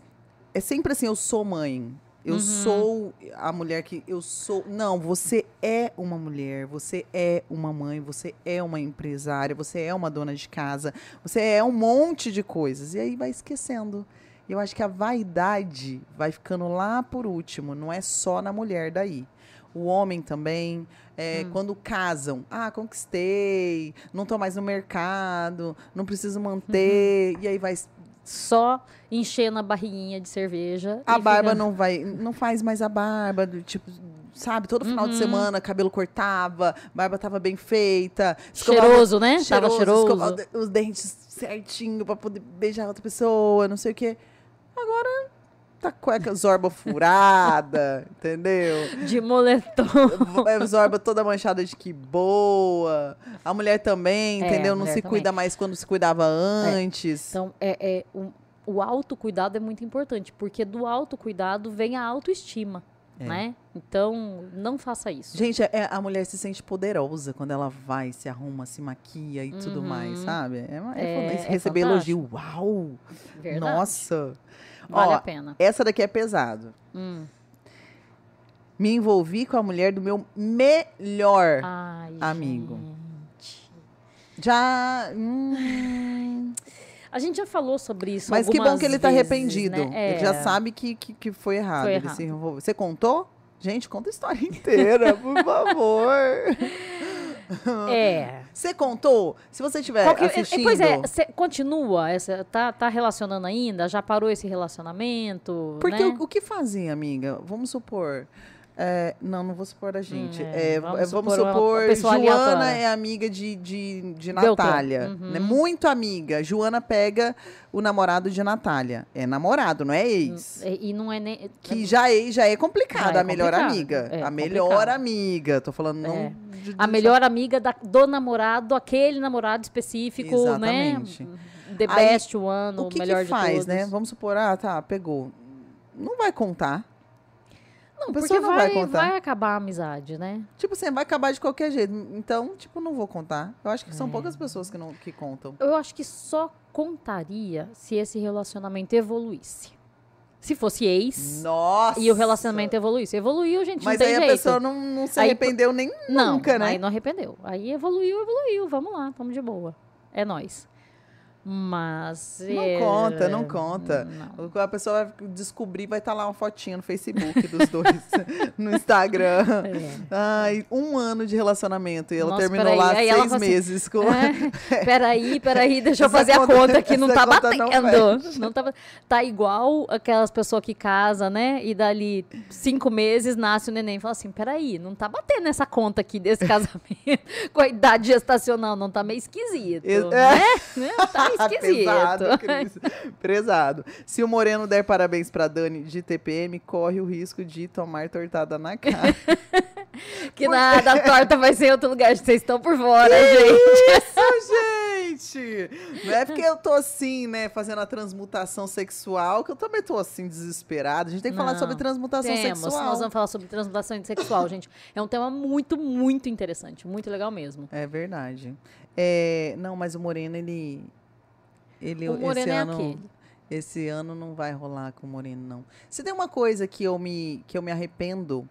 é sempre assim, eu sou mãe. Eu Uhum. sou a mulher que eu sou. Não, você é uma mulher, você é uma mãe, você é uma empresária, você é uma dona de casa, você é um monte de coisas. E aí vai esquecendo. E eu acho que a vaidade vai ficando lá por último, não é só na mulher daí. O homem também, é, Hum. quando casam, ah, conquistei, não tô mais no mercado, não preciso manter, Uhum. e aí vai Só enchendo a barriguinha de cerveja. a barba fica- não vai, não faz mais a barba, do tipo, sabe, todo final de Uhum. semana cabelo cortava, barba tava bem feita, Cheiroso, né? Tava cheiroso, cheiroso. escovava o de- os dentes certinho pra poder beijar outra pessoa, não sei o quê. Agora tá cueca zorba furada, (laughs) entendeu? De moletom. É, Zorba toda manchada de que boa. A mulher também, É, entendeu? a Não mulher se também. cuida mais quando se cuidava antes. Então, é, é, o, o autocuidado é muito importante, porque do autocuidado vem a autoestima, É. né? Então, não faça isso. Gente, é- a mulher se sente poderosa quando ela vai, se arruma, se maquia e tudo mais, sabe? É, é É- é receber fantástico. elogio. Uau! Verdade. Nossa! Vale Ó, a pena. Essa daqui é pesado. Hum. Me envolvi com a mulher do meu melhor. Ai, Amigo. gente. Já. hum, A gente já falou sobre isso mas que bom que ele tá vezes, arrependido. né? Ele já É. sabe que, que, que foi errado. Foi ele errado. Você contou? Gente, conta a história (laughs) inteira, por favor. (laughs) É. Você contou? Se você estiver Qual que- é, assistindo... Pois é, continua, essa, tá, tá relacionando ainda? Já parou esse relacionamento? Porque né? o, o que fazem, amiga? Vamos supor. é, não, não vou supor a gente. Hum, é, É, vamos é, vamos supor supor, Joana aleatória. é amiga de, de, de. Natália. Uhum. Né? Muito amiga. Joana pega o namorado de Natália. É namorado, não é ex. E, e não é nem. Que já é, já é complicado, Já é a melhor amiga. É a melhor complicado. amiga. Tô falando não. É. de- A melhor amiga da- do namorado, aquele namorado específico, Exatamente. né? The Aí, best one, O o que, melhor que de faz, todos. né? Vamos supor, ah, tá, pegou. Não vai contar. Não, porque não vai, vai contar. vai acabar a amizade, né? Tipo assim, vai acabar de qualquer jeito. Então, tipo, não vou contar. Eu acho que É. são poucas pessoas que, não, que contam. Eu acho que só contaria se esse relacionamento evoluísse. Se fosse ex Nossa! e o relacionamento evoluísse. Evoluiu, gente, Mas aí jeito. a pessoa não, não se Aí- arrependeu nem Não, nunca, né? aí não arrependeu. Aí evoluiu, evoluiu. Vamos lá, tamo de boa. É nóis. Mas. Não é, conta, não conta. não. A pessoa vai descobrir, vai estar lá uma fotinha no Facebook dos dois, (laughs) no Instagram. É. Ai, um ano de relacionamento. E ela Nossa, terminou lá Aí seis fala assim, meses com. É, (laughs) peraí, peraí, deixa eu Essa fazer a conta- conta que não essa tá conta não batendo. (laughs) Não, tá, tá igual aquelas pessoas que casam, né? E dali cinco meses nasce o neném. Fala assim: peraí, não tá batendo essa conta aqui desse casamento com a idade gestacional, não tá meio esquisito. É. Né? Né? Tá (laughs) esquisito. Pesado, Cris. Pesado. Se o Moreno der parabéns pra Dani de TPM, corre o risco de tomar tortada na cara. (laughs) que nada, a torta vai ser em outro lugar. Vocês estão por fora, gente. Isso, (laughs) gente! Não é porque eu tô assim, né, fazendo a transmutação sexual, que eu também tô assim, desesperada. A gente tem que falar Não, sobre transmutação Temos, sexual. nós vamos falar sobre transmutação sexual, gente. É um tema muito, muito interessante, muito legal mesmo. É verdade. É, não, mas o Moreno, ele. Ele O Moreno esse é ano, aquele. Esse ano não vai rolar com o Moreno, não. Se tem uma coisa que eu me, que eu me arrependo,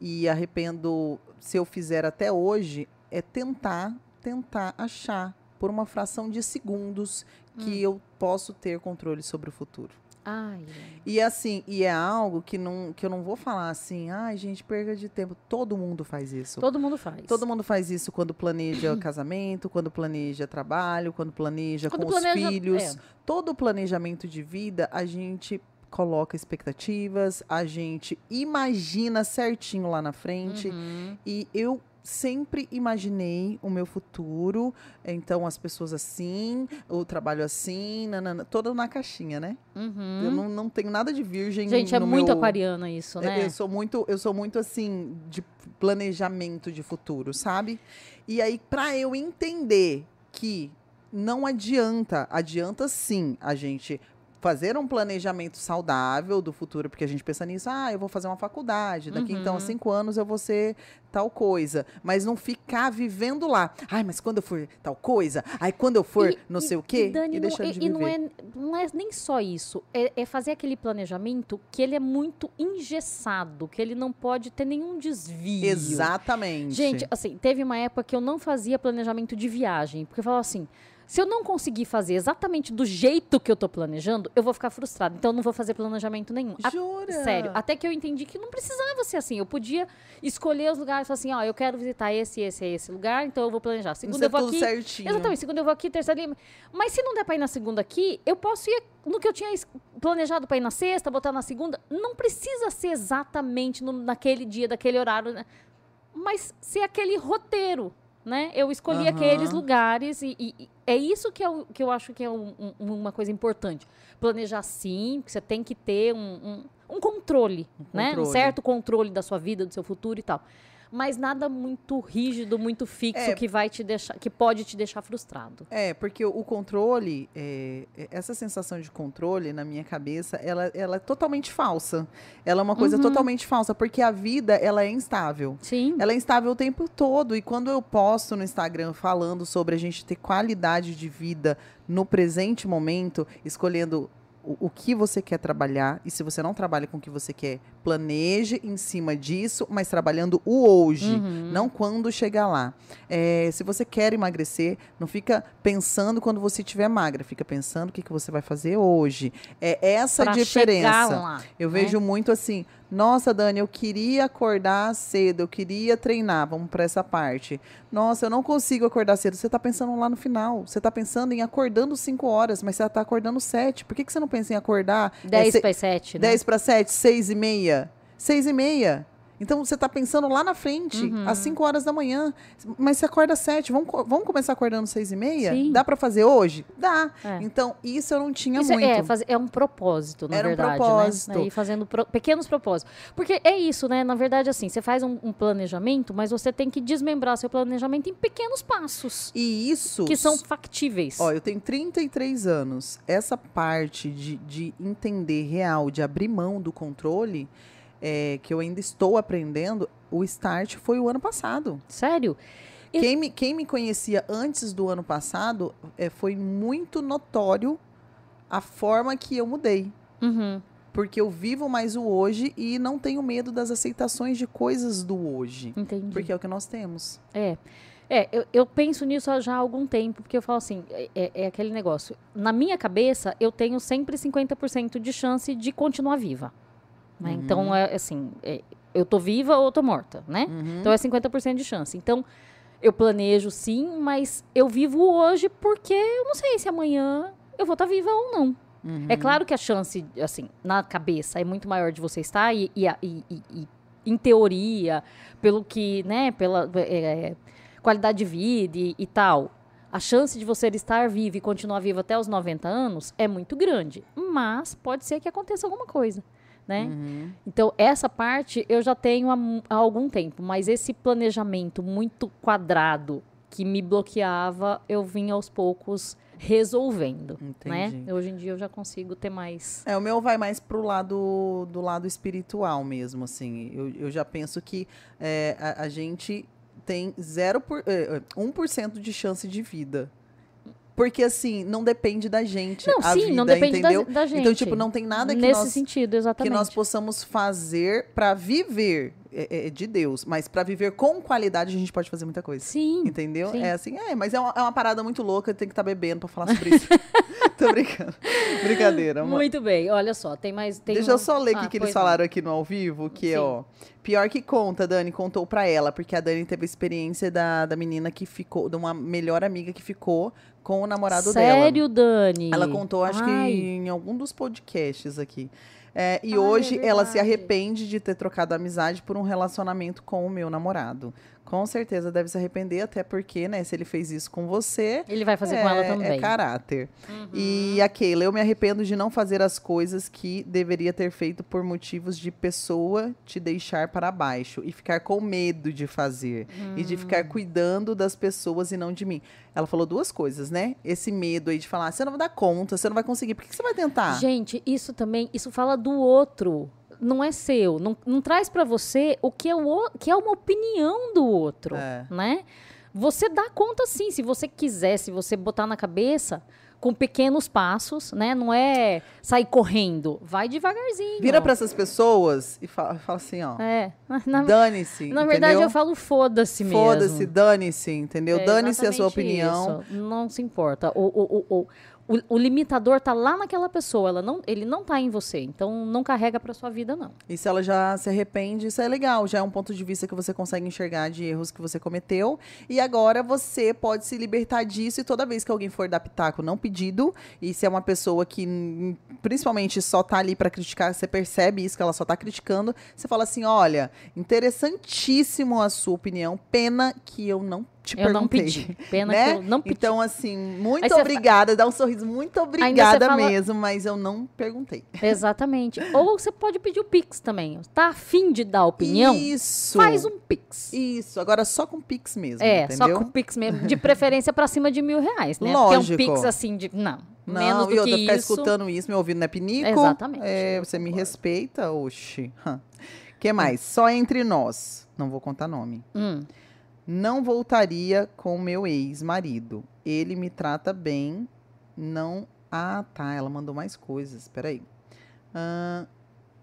e arrependo se eu fizer até hoje, é tentar, tentar achar, por uma fração de segundos, Hum. que eu posso ter controle sobre o futuro. Ai, E assim, e é algo que, não, que eu não vou falar assim, ai, gente, perda de tempo. Todo mundo faz isso. todo mundo faz. Todo mundo faz isso quando planeja (clears throat) casamento, quando planeja trabalho, quando planeja Quando com planeja- os filhos. é. Todo planejamento de vida, a gente coloca expectativas, a gente imagina certinho lá na frente. Uhum. E eu sempre imaginei o meu futuro, então as pessoas assim, o trabalho assim, nanana, todo na caixinha, né? Uhum. Eu não, não tenho nada de virgem Gente, é muito meu- aquariana isso, né? eu sou muito, eu sou muito assim de planejamento de futuro, sabe? E aí para eu entender que não adianta, adianta sim a gente fazer um planejamento saudável do futuro, porque a gente pensa nisso, ah, eu vou fazer uma faculdade, daqui então a Uhum. cinco anos eu vou ser tal coisa, mas não ficar vivendo lá. Ai, mas quando eu for tal coisa, aí quando eu for E- não e- sei o quê, e, Dani, e não, deixando e- de e não viver. é, não é nem só isso. É, é fazer aquele planejamento que ele é muito engessado, que ele não pode ter nenhum desvio. Exatamente. Gente, assim, teve uma época que eu não fazia planejamento de viagem, porque eu falava assim. Se eu não conseguir fazer exatamente do jeito que eu tô planejando, eu vou ficar frustrada. Então eu não vou fazer planejamento nenhum. A- Jura? Sério, até que eu entendi que não precisava ser assim. Eu podia escolher os lugares, falar assim, ó, eu quero visitar esse, esse, esse lugar, então eu vou planejar. Segunda eu é vou tudo aqui. certinho. Exatamente, segunda eu vou aqui, terceira ali. Mas se não der pra ir na segunda aqui, eu posso ir no que eu tinha planejado pra ir na sexta, botar na segunda. Não precisa ser exatamente no- naquele dia, daquele horário, né? Mas ser aquele roteiro, né? Eu escolhi Aham. aqueles lugares e, e- e é isso que eu, que eu acho que é um- um- uma coisa importante. Planejar sim, porque você tem que ter um, um- um controle, né? Um controle. certo controle da sua vida, do seu futuro e tal. Mas nada muito rígido, muito fixo É. que vai te deixar, que pode te deixar frustrado. É, porque o controle, é, é, essa sensação de controle na minha cabeça, ela, ela é totalmente falsa. Ela é uma coisa Uhum. totalmente falsa, porque a vida, ela é instável. Sim. Ela é instável o tempo todo. E quando eu posto no Instagram falando sobre a gente ter qualidade de vida no presente momento, escolhendo o, o que você quer trabalhar, e se você não trabalha com o que você quer, planeje em cima disso, mas trabalhando o hoje, Uhum. não quando chegar lá. É, se você quer emagrecer, não fica pensando quando você estiver magra, fica pensando o que, que você vai fazer hoje. É essa a Pra diferença. chegar lá, Eu né? vejo muito assim, nossa, Dani, eu queria acordar cedo, eu queria treinar, vamos para essa parte. Nossa, eu não consigo acordar cedo. Você está pensando lá no final. Você está pensando em acordando 5 horas, mas você está acordando 7. Por que, que você não pensa em acordar 10 é, para 7, né? 10 para 7, 6 e meia? 6 e meia. Então você está pensando lá na frente, Uhum. às 5 horas da manhã. Mas você acorda às 7. Vamos, vamos começar acordando 6 e meia? Sim. Dá para fazer hoje? Dá. É. Então, isso eu não tinha Isso é- muito. é, é um propósito, na Era um verdade. propósito. Né? E fazendo pro- pequenos propósitos. Porque é isso, né? Na verdade, assim, você faz um, um planejamento, mas você tem que desmembrar seu planejamento em pequenos passos. E isso. Que são factíveis. Ó, eu tenho 33 anos. Essa parte de, de entender real, de abrir mão do controle, é, que eu ainda estou aprendendo, o start foi o ano passado. Sério? Quem me, quem me conhecia antes do ano passado, é, foi muito notório a forma que eu mudei. Uhum. Porque eu vivo mais o hoje e não tenho medo das aceitações de coisas do hoje. Entendi. Porque é o que nós temos. É. É, eu, eu penso nisso há já há algum tempo, porque eu falo assim, é, é- é aquele negócio. Na minha cabeça, eu tenho sempre 50% de chance de continuar viva. Né? Uhum. Então, é assim, é, eu tô viva ou tô morta, né? Uhum. Então é 50% de chance. Então, eu planejo sim, mas eu vivo hoje porque eu não sei se amanhã eu vou estar viva ou não. Uhum. É claro que a chance, assim, na cabeça é muito maior de você estar e, e, e- e- em teoria, pelo que, né, pela é, qualidade de vida e, e tal, a chance de você estar vivo e continuar vivo até os 90 anos é muito grande. Mas pode ser que aconteça alguma coisa, né? Uhum. Então, essa parte eu já tenho há, há algum tempo, mas esse planejamento muito quadrado que me bloqueava, eu vim aos poucos resolvendo, né? Entendi. Hoje em dia eu já consigo ter mais. É, o meu vai mais pro lado do lado espiritual mesmo, assim. Eu, eu já penso que é, a, a gente tem zero por, é, é, 1% de chance de vida. Porque, assim, não depende da gente. Não, a sim, vida, não depende da, entendeu? da gente. Então, tipo, não tem nada que Nesse nós, sentido, que exatamente. nós possamos fazer para viver é, é, de Deus. Mas para viver com qualidade, a gente pode fazer muita coisa. Sim. Entendeu? sim. É assim, é, mas é uma, é uma parada muito louca, tem que estar bebendo pra falar sobre isso. (laughs) Tô brincando. Brincadeira, mano. Muito bem, olha só, tem mais. Tem Deixa eu um- só ler o Ah, que, que eles falaram aqui no ao vivo, que é, ó. Pior que conta, Dani contou pra ela, porque a Dani teve a experiência da, da menina que ficou, de uma melhor amiga que ficou com o namorado dela. Sério, Dani? Ela contou, acho Ai. que em algum dos podcasts aqui. É, e Ai, hoje é ela se arrepende de ter trocado amizade por um relacionamento com o meu namorado. Com certeza deve se arrepender, até porque, né, se ele fez isso com você, Ele vai fazer com ela é- também. É caráter. Uhum. E a Keila, eu me arrependo de não fazer as coisas que deveria ter feito por motivos de pessoa te deixar para baixo e ficar com medo de fazer e de Hum. ficar cuidando das pessoas e não de mim. Ela falou duas coisas, né? Esse medo aí de falar, você não vai dar conta, você não vai conseguir, por que, que você vai tentar? Gente, isso também, isso fala do outro. Não é seu. Não, não traz pra você o que é, o, que é uma opinião do outro, É. né? Você dá conta sim, se você quiser, se você botar na cabeça com pequenos passos, né? Não é sair correndo, vai devagarzinho. Vira para essas pessoas e fala, fala assim, ó, É, (laughs) dane-se, na verdade entendeu? eu falo foda-se mesmo. Foda-se, dane-se, entendeu? É dane-se a sua opinião. isso. Não se importa. O, o, o, o, o, o limitador tá lá naquela pessoa, ela não, ele não tá em você. Então não carrega pra sua vida, não. E se ela já se arrepende, isso é legal. Já é um ponto de vista que você consegue enxergar de erros que você cometeu. E agora você pode se libertar disso. E toda vez que alguém for dar pitaco não pedido, e se é uma pessoa que hum, principalmente só tá ali pra criticar, você percebe isso, que ela só tá criticando, você fala assim: olha, interessantíssimo a sua opinião. Pena que eu não te Eu não perguntei. pedi. Pena Né? que eu não pedi. Então, assim, muito Aí fa- obrigada. Dá um sorriso, muito obrigada fala- mesmo, mas eu não perguntei. Exatamente. Ou você pode pedir o Pix também. Tá afim de dar opinião? Isso. Faz um Pix. Isso, agora só com Pix mesmo, É, entendeu? só com Pix mesmo. De preferência pra cima de mil reais, né? Lógico. Porque é um Pix assim de. Não. Não, menos do e outra, que ficar isso. escutando isso, meu ouvido não é pinico. Exatamente, É, eu você me respeita, oxi. O que mais? Só entre nós. Não vou contar nome. Hum. Não voltaria com meu ex-marido. Ele me trata bem. Não. Ah, tá. Ela mandou mais coisas. Peraí. Ah,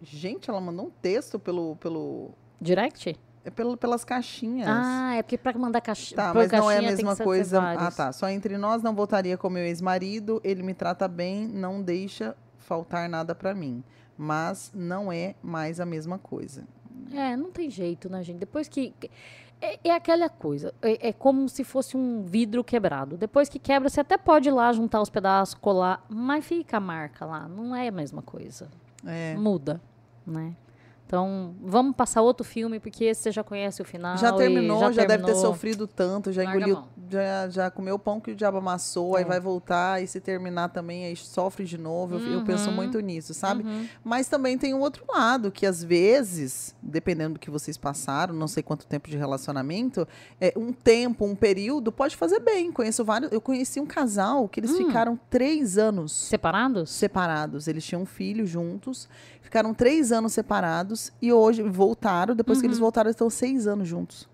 Gente, ela mandou um texto pelo. pelo Direct? é pelo, pelas caixinhas. Ah, é porque pra mandar caixa, Tá, mas não é a caixinha mesma coisa. Ah, tá. Só entre nós não voltaria com meu ex-marido. Ele me trata bem, não deixa faltar nada pra mim. Mas não é mais a mesma coisa. É, não tem jeito, né, gente? Depois que. É, é aquela coisa. É, é como se fosse um vidro quebrado. Depois que quebra, você até pode ir lá juntar os pedaços, colar, mas fica a marca lá. Não é a mesma coisa. É. Muda, né? Então, vamos passar outro filme, porque esse você já conhece o final. Já terminou, já, deve ter terminou. sofrido tanto, já Larga engoliu, já, já comeu o pão que o diabo amassou, aí É. vai voltar e se terminar também, aí sofre de novo. Eu, eu penso Uhum. muito nisso, sabe? Uhum. Mas também tem um outro lado, que às vezes, dependendo do que vocês passaram, não sei quanto tempo de relacionamento, é, um tempo, um período, pode fazer bem. Conheço vários. Eu conheci um casal que eles Hum. ficaram três anos Separados? separados. Eles tinham um filho juntos, ficaram três anos separados e hoje voltaram. Depois que eles Uhum. voltaram, estão seis anos juntos.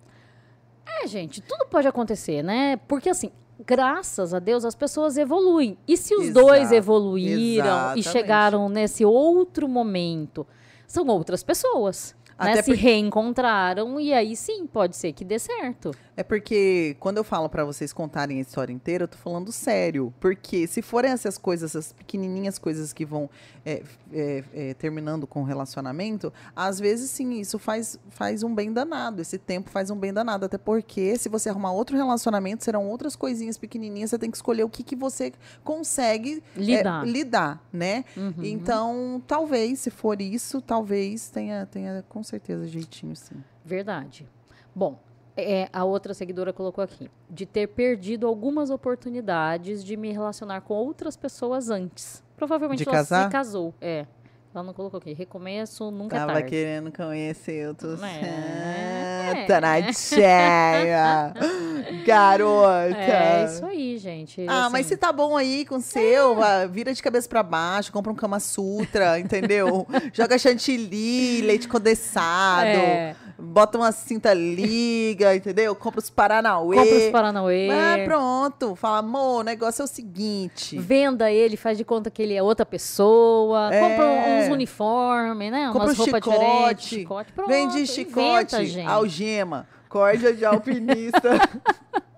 É, gente, tudo pode acontecer, né? Porque assim, graças a Deus as pessoas evoluem. E se os Exato, dois evoluíram exatamente. e chegaram nesse outro momento, são outras pessoas. Né? Até Se porque- reencontraram e aí sim pode ser que dê certo. É porque quando eu falo pra vocês contarem a história inteira, eu tô falando sério. Porque se forem essas coisas, essas pequenininhas coisas que vão é, é, é, terminando com o relacionamento, às vezes sim, isso faz, faz um bem danado. Esse tempo faz um bem danado. Até porque se você arrumar outro relacionamento, serão outras coisinhas pequenininhas. Você tem que escolher o que, que você consegue é, Lidar. lidar, né? Uhum. Então, talvez, se for isso, talvez tenha, tenha com certeza jeitinho, sim. Verdade. Bom, é, a outra seguidora colocou aqui. De ter perdido algumas oportunidades de me relacionar com outras pessoas antes. Provavelmente De ela casar? se casou. É. Ela não colocou aqui. Recomeço nunca é Tava tarde. querendo conhecer outro É. Na cheia. (laughs) Garota. É isso aí, gente. Ah, assim, mas se tá bom aí com o seu, ah, vira de cabeça pra baixo, compra um Kama Sutra, (laughs) entendeu? Joga chantilly, leite condensado, É, bota uma cinta liga, entendeu? Compra os Paranauê. compra os Paranauê. Ah, pronto. Fala, amor, o negócio é o seguinte. Venda ele, faz de conta que ele é outra pessoa. É. Compra uns uniformes, né? Compra Umas um roupas chicote. diferentes. Chicote, pronto. Vende inventa, chicote, gente. algema, corda de alpinista. (laughs)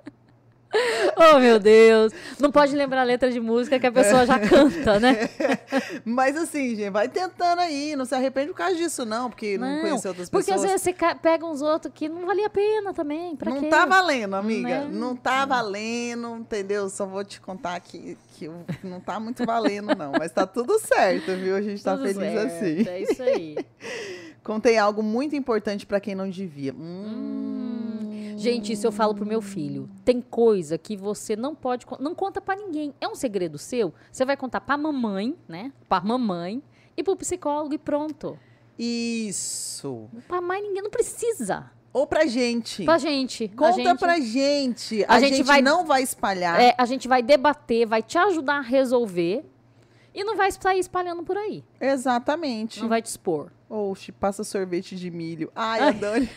Oh, meu Deus. Não pode lembrar a letra de música que a pessoa já canta, né? (laughs) Mas assim, gente, vai tentando aí. Não se arrepende por causa disso, não, porque não, Não, conheceu outras Porque às pessoas. vezes você pega uns outros que não valia a pena também. Pra não quê? tá valendo, amiga. Né? Não tá valendo, entendeu? Só vou te contar que, que não tá muito valendo, não. Mas tá tudo certo, viu? A gente tá Tudo feliz certo, assim. É isso aí. (laughs) Contei algo muito importante pra quem não devia. Hum. Gente, isso eu falo pro meu filho. Tem coisa que você não pode, não conta pra ninguém. É um segredo seu. Você vai contar pra mamãe, né? Pra mamãe e pro psicólogo e pronto. Isso. Pra mais ninguém não precisa. Ou pra gente. Pra gente. Conta gente, pra gente. a A, gente gente, vai- não vai espalhar. É, a gente vai debater, vai te ajudar a resolver e não vai sair espalhando por aí. Exatamente. Não vai te expor. Oxe, passa sorvete de milho. Ai, a Dani.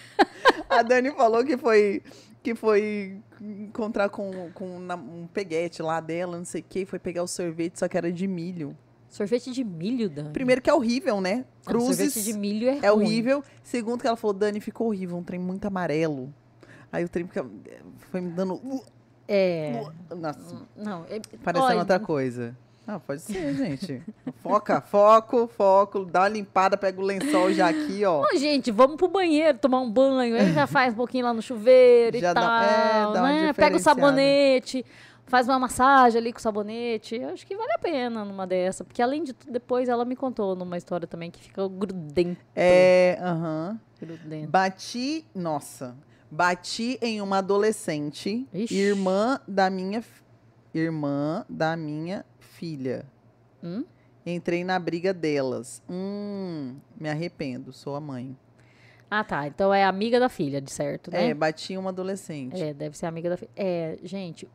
a Dani falou que foi que foi encontrar com, com um peguete lá dela, não sei o que, foi pegar o sorvete, só que era de milho. Sorvete de milho, Dani. Primeiro que é horrível, né? Não, Cruzes sorvete de milho é, é ruim. horrível. Segundo que ela falou, Dani, ficou horrível, um trem muito amarelo. Aí o trem fica- foi me dando... É. Nossa, Não, é, parecendo olha, outra coisa. Ah, pode ser, gente. Foca, foco, foco, dá uma limpada, pega o lençol já aqui, ó. Ô, gente, vamos pro banheiro tomar um banho. Aí já faz um pouquinho lá no chuveiro Já e dá- tal. é, né? Pega o sabonete, faz uma massagem ali com o sabonete. Eu acho que vale a pena numa dessa. Porque além de tudo, depois ela me contou numa história também que fica grudento. É, aham. grudento. Bati, nossa, bati em uma adolescente, Ixi. irmã da minha irmã da minha filha. Hum? Entrei na briga delas. Hum, me arrependo, sou a mãe. Ah, tá. Então é amiga da filha, de certo, né? É, bati uma adolescente. É, deve ser amiga da filha. É, gente,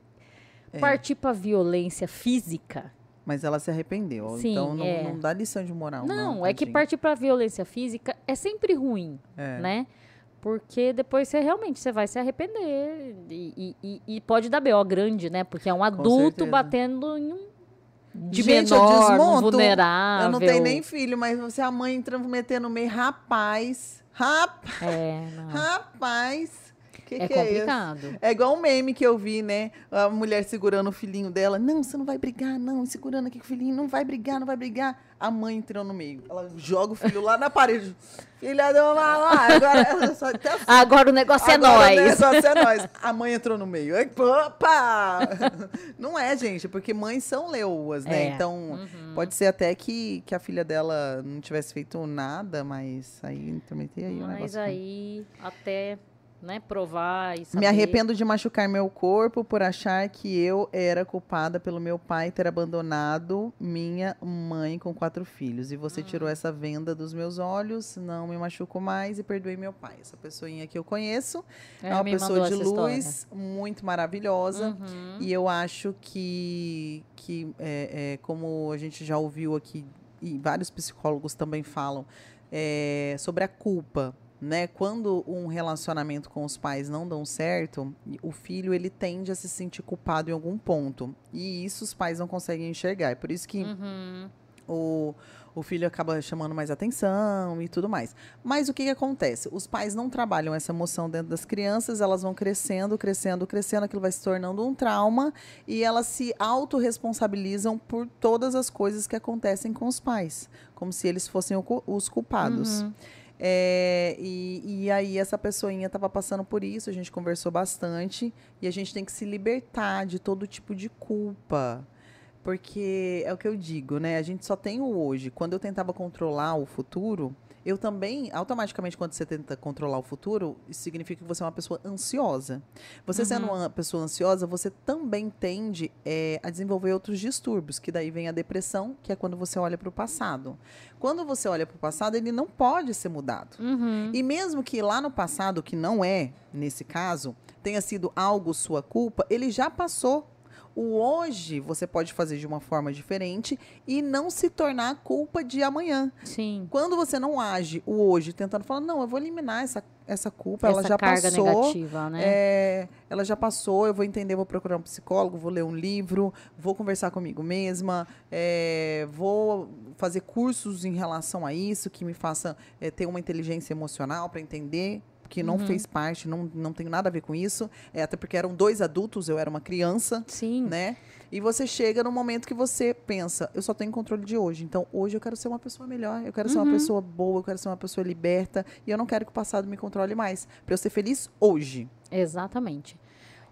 É. partir pra violência física. Mas ela se arrependeu. Sim, então não, é. não dá lição de moral. Não, Não, é que partir pra violência física é sempre ruim. É. né? Porque depois você realmente você vai se arrepender e, e- e- pode dar BO grande, né? Porque é um adulto batendo em um de Gente, eu menor, desmonto. vulnerável. Eu não tenho nem filho, mas você, a mãe entrando, metendo no meio, rapaz. Rapaz. É. Rapaz. Que é que é isso? complicado. É igual um meme que eu vi, né? A mulher segurando o filhinho dela. Não, você não vai brigar, não. Segurando aqui com o filhinho. Não vai brigar, não vai brigar. A mãe entrou no meio. Ela joga o filho lá na parede. Filha do malá. Agora ela só até assim. Agora o negócio Agora é O nós. negócio é nós. A mãe entrou no meio. Opa! (laughs) Não é, gente, porque mães são leoas, né? É. Então, Uhum. pode ser até que, que a filha dela não tivesse feito nada, mas aí intrometei aí o Mas negócio. aí, até né, provar e saber. Me arrependo de machucar meu corpo por achar que eu era culpada pelo meu pai ter abandonado minha mãe com quatro filhos. E você tirou essa venda dos meus olhos, não me machuco mais e perdoei meu pai. Essa pessoinha que eu conheço é, uma me pessoa de essa história. luz, muito maravilhosa. Uhum. E eu acho que, que é, é, como a gente já ouviu aqui, e vários psicólogos também falam, é, sobre a culpa. Né? Quando um relacionamento com os pais não dão certo, o filho ele tende a se sentir culpado em algum ponto. E isso os pais não conseguem enxergar. É por isso que Uhum. o, o filho acaba chamando mais atenção e tudo mais. Mas o que, que acontece? Os pais não trabalham essa emoção dentro das crianças, elas vão crescendo, crescendo, crescendo, aquilo vai se tornando um trauma e elas se autorresponsabilizam por todas as coisas que acontecem com os pais, como se eles fossem os culpados. Uhum. É, e, e aí essa pessoinha estava passando por isso, a gente conversou bastante e a gente tem que se libertar de todo tipo de culpa. Porque é o que eu digo, né? A gente só tem o hoje. Quando eu tentava controlar o futuro, eu também, automaticamente, quando você tenta controlar o futuro, isso significa que você é uma pessoa ansiosa. Você sendo uma pessoa ansiosa, você também tende é, a desenvolver outros distúrbios, que daí vem a depressão, que é quando você olha para o passado. Quando você olha para o passado, ele não pode ser mudado. Uhum. E mesmo que lá no passado, que não é, nesse caso, tenha sido algo sua culpa, ele já passou. O hoje você pode fazer de uma forma diferente e não se tornar culpa de amanhã. Sim. Quando você não age o hoje tentando falar, não, eu vou eliminar essa, essa culpa, ela Essa já carga passou. negativa, né? É, ela já passou, eu vou entender, vou procurar um psicólogo, vou ler um livro, vou conversar comigo mesma, é, vou fazer cursos em relação a isso, que me faça é, ter uma inteligência emocional para entender que não Uhum. fez parte, não, não tem nada a ver com isso, é, até porque eram dois adultos, eu era uma criança, Sim. né? E você chega no momento que você pensa, eu só tenho controle de hoje. Então, hoje eu quero ser uma pessoa melhor, eu quero ser Uhum. uma pessoa boa, eu quero ser uma pessoa liberta, e eu não quero que o passado me controle mais, para eu ser feliz hoje. Exatamente.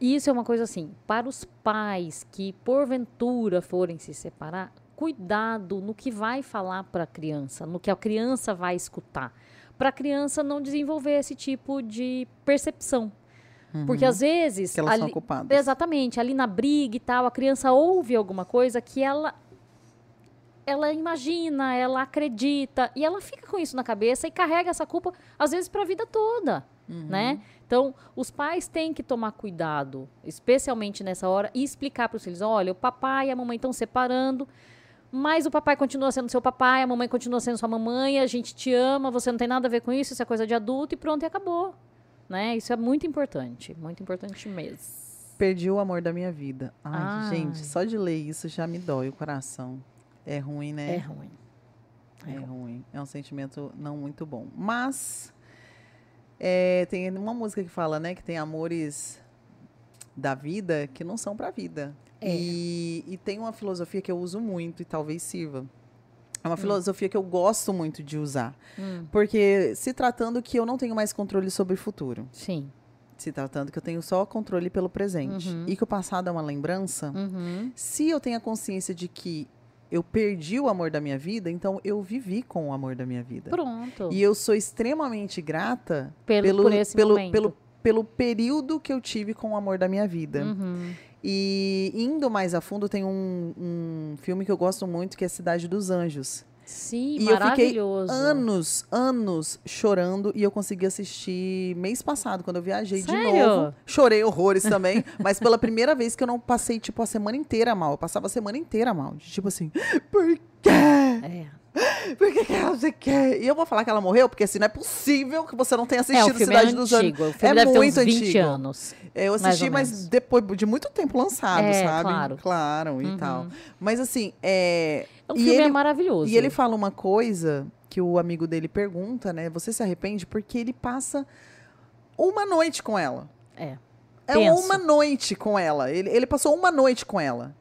E Isso é uma coisa assim, para os pais que porventura forem se separar, cuidado no que vai falar para a criança, no que a criança vai escutar, para a criança não desenvolver esse tipo de percepção. Porque às vezes Uhum. Que elas são ali- culpadas. Exatamente, ali na briga e tal, a criança ouve alguma coisa que ela ela imagina, ela acredita e ela fica com isso na cabeça e carrega essa culpa às vezes para a vida toda, né? Então, os pais têm que tomar cuidado, especialmente nessa hora, e explicar para os filhos: olha, o papai e a mamãe estão separando, mas o papai continua sendo seu papai, a mamãe continua sendo sua mamãe, a gente te ama, você não tem nada a ver com isso, isso é coisa de adulto e pronto, e acabou. Né? Isso é muito importante, muito importante mesmo. Perdi o amor da minha vida. Ai, Ai. gente, só de ler isso já me dói o coração. É ruim, É né? ruim. É, ruim. É um sentimento não muito bom. Mas é, tem uma música que fala, né, que tem amores da vida que não são pra vida. É. E, e tem uma filosofia que eu uso muito e talvez sirva. É uma Hum. filosofia que eu gosto muito de usar. Porque se tratando que eu não tenho mais controle sobre o futuro. Sim. Se tratando que eu tenho só controle pelo presente. Uhum. E que o passado é uma lembrança. Uhum. Se eu tenho a consciência de que eu perdi o amor da minha vida, então eu vivi com o amor da minha vida. Pronto. E eu sou extremamente grata Pelo- pelo, pelo, pelo, pelo período que eu tive com o amor da minha vida. Uhum. E indo mais a fundo, tem um, um filme que eu gosto muito, que é Cidade dos Anjos. Sim, E eu fiquei maravilhoso. Anos, anos chorando e eu consegui assistir mês passado, quando eu viajei de Sério? novo. Chorei horrores também, (laughs) mas pela primeira vez que eu não passei, tipo, a semana inteira mal. Eu passava a semana inteira mal. de Tipo assim, por quê? É. (laughs) Por que, que você quer? E eu vou falar que ela morreu, porque assim, não é possível que você não tenha É, assistido filme Cidade é dos filme é muito ter uns 20 antigo. anos. É, Eu assisti, mas depois de muito tempo lançado, É, sabe? claro. Claro, e Uhum. tal. Mas assim, é. O e filme ele, é maravilhoso. e ele fala uma coisa que o amigo dele pergunta, né? Você se arrepende? Porque ele passa uma noite com ela. É. É Tenso. uma noite com ela. Ele, ele passou uma noite com ela.